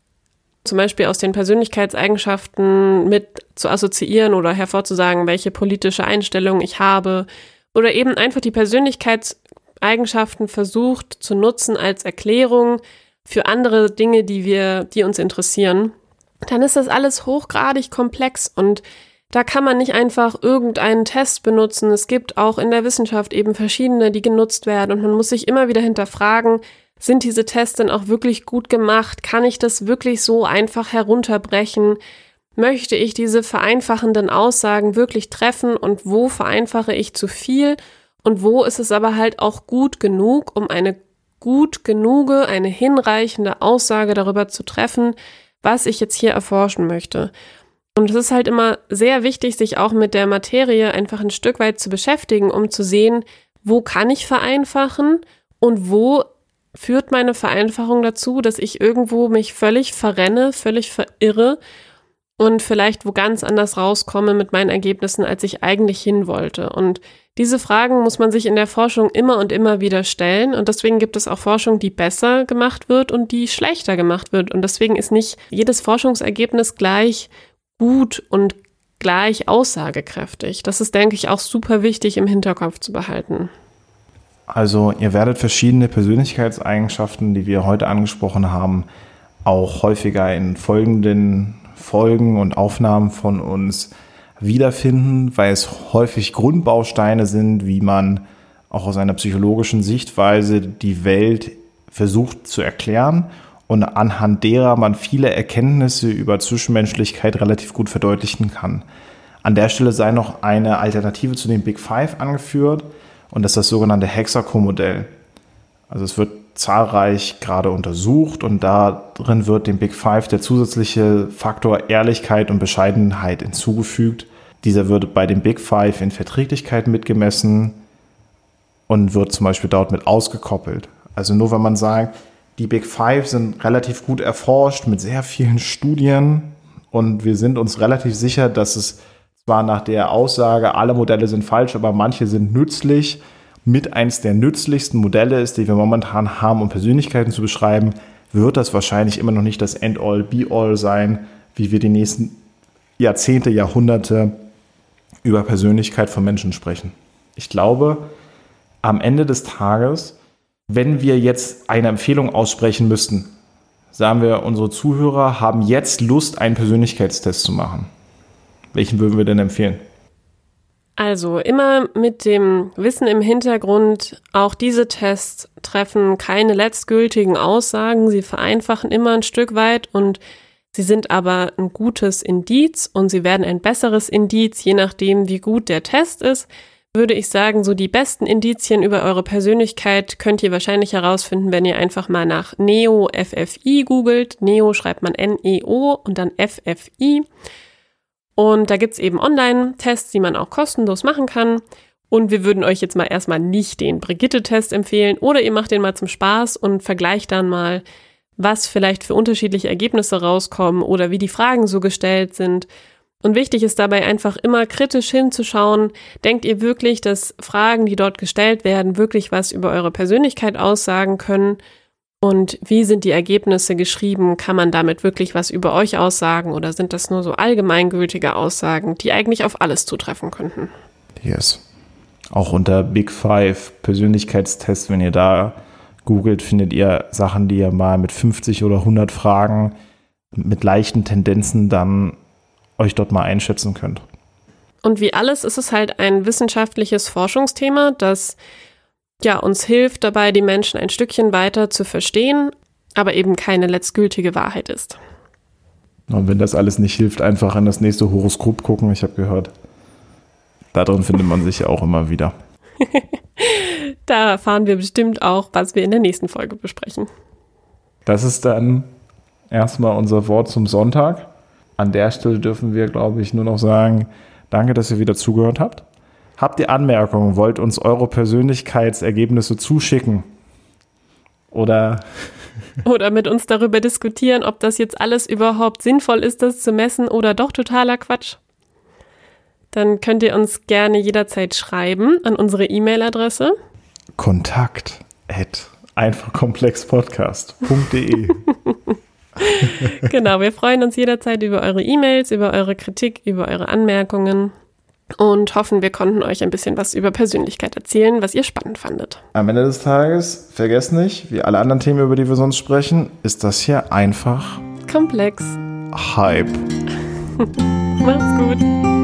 zum Beispiel aus den Persönlichkeitseigenschaften mit zu assoziieren oder hervorzusagen, welche politische Einstellung ich habe oder eben einfach die Persönlichkeitseigenschaften versucht zu nutzen als Erklärung für andere Dinge, die wir, die uns interessieren, dann ist das alles hochgradig komplex und da kann man nicht einfach irgendeinen Test benutzen. Es gibt auch in der Wissenschaft eben verschiedene, die genutzt werden und man muss sich immer wieder hinterfragen, sind diese Tests denn auch wirklich gut gemacht? Kann ich das wirklich so einfach herunterbrechen? Möchte ich diese vereinfachenden Aussagen wirklich treffen und wo vereinfache ich zu viel und wo ist es aber halt auch gut genug, um eine gut genuge, eine hinreichende Aussage darüber zu treffen, was ich jetzt hier erforschen möchte. Und es ist halt immer sehr wichtig, sich auch mit der Materie einfach ein Stück weit zu beschäftigen, um zu sehen, wo kann ich vereinfachen und wo führt meine Vereinfachung dazu, dass ich irgendwo mich völlig verrenne, völlig verirre und vielleicht wo ganz anders rauskomme mit meinen Ergebnissen, als ich eigentlich hin wollte. Und diese Fragen muss man sich in der Forschung immer und immer wieder stellen. Und deswegen gibt es auch Forschung, die besser gemacht wird und die schlechter gemacht wird. Und deswegen ist nicht jedes Forschungsergebnis gleich gut und gleich aussagekräftig. Das ist, denke ich, auch super wichtig im Hinterkopf zu behalten. Also ihr werdet verschiedene Persönlichkeitseigenschaften, die wir heute angesprochen haben, auch häufiger in folgenden Folgen und Aufnahmen von uns wiederfinden, weil es häufig Grundbausteine sind, wie man auch aus einer psychologischen Sichtweise die Welt versucht zu erklären und anhand derer man viele Erkenntnisse über Zwischenmenschlichkeit relativ gut verdeutlichen kann. An der Stelle sei noch eine Alternative zu den Big Five angeführt und das ist das sogenannte Hexaco-Modell. Also es wird zahlreich gerade untersucht und darin wird dem Big Five der zusätzliche Faktor Ehrlichkeit und Bescheidenheit hinzugefügt. Dieser wird bei dem Big Five in Verträglichkeit mitgemessen und wird zum Beispiel dort mit ausgekoppelt. Also nur wenn man sagt, die Big Five sind relativ gut erforscht mit sehr vielen Studien und wir sind uns relativ sicher, dass es zwar nach der Aussage, alle Modelle sind falsch, aber manche sind nützlich, mit eins der nützlichsten Modelle ist, die wir momentan haben, um Persönlichkeiten zu beschreiben, wird das wahrscheinlich immer noch nicht das End-all, Be-all sein, wie wir die nächsten Jahrzehnte, Jahrhunderte über Persönlichkeit von Menschen sprechen. Ich glaube, am Ende des Tages, wenn wir jetzt eine Empfehlung aussprechen müssten, sagen wir, unsere Zuhörer haben jetzt Lust, einen Persönlichkeitstest zu machen. Welchen würden wir denn empfehlen? Also immer mit dem Wissen im Hintergrund, auch diese Tests treffen keine letztgültigen Aussagen, sie vereinfachen immer ein Stück weit und sie sind aber ein gutes Indiz und sie werden ein besseres Indiz, je nachdem, wie gut der Test ist. Würde ich sagen, so die besten Indizien über eure Persönlichkeit könnt ihr wahrscheinlich herausfinden, wenn ihr einfach mal nach Neo FFI googelt. Neo schreibt man N-E-O und dann FFI. Und da gibt's eben Online-Tests, die man auch kostenlos machen kann. Und wir würden euch jetzt mal erstmal nicht den Brigitte-Test empfehlen oder ihr macht den mal zum Spaß und vergleicht dann mal, was vielleicht für unterschiedliche Ergebnisse rauskommen oder wie die Fragen so gestellt sind. Und wichtig ist dabei einfach immer kritisch hinzuschauen, denkt ihr wirklich, dass Fragen, die dort gestellt werden, wirklich was über eure Persönlichkeit aussagen können? Und wie sind die Ergebnisse geschrieben? Kann man damit wirklich was über euch aussagen oder sind das nur so allgemeingültige Aussagen, die eigentlich auf alles zutreffen könnten? Yes. Auch unter Big Five Persönlichkeitstest, wenn ihr da googelt, findet ihr Sachen, die ihr mal mit 50 oder 100 Fragen mit leichten Tendenzen dann euch dort mal einschätzen könnt. Und wie alles ist es halt ein wissenschaftliches Forschungsthema, das ja uns hilft dabei, die Menschen ein Stückchen weiter zu verstehen, aber eben keine letztgültige Wahrheit ist. Und wenn das alles nicht hilft, einfach in das nächste Horoskop gucken. Ich habe gehört, darin findet man sich ja auch immer wieder. [laughs] da erfahren wir bestimmt auch, was wir in der nächsten Folge besprechen. Das ist dann erstmal unser Wort zum Sonntag an der Stelle dürfen wir, glaube ich, nur noch sagen, danke, dass ihr wieder zugehört habt. Habt ihr Anmerkungen? Wollt uns eure Persönlichkeitsergebnisse zuschicken? Oder oder mit uns darüber diskutieren, ob das jetzt alles überhaupt sinnvoll ist, das zu messen oder doch totaler Quatsch. Dann könnt ihr uns gerne jederzeit schreiben an unsere E-Mail-Adresse. Kontakt at einfachkomplexpodcast.de [laughs] genau, wir freuen uns jederzeit über eure E-Mails, über eure Kritik, über eure Anmerkungen und hoffen, wir konnten euch ein bisschen was über Persönlichkeit erzählen, was ihr spannend fandet. Am Ende des Tages, vergesst nicht, wie alle anderen Themen, über die wir sonst sprechen, ist das hier einfach komplex. Hype. [laughs] Macht's gut.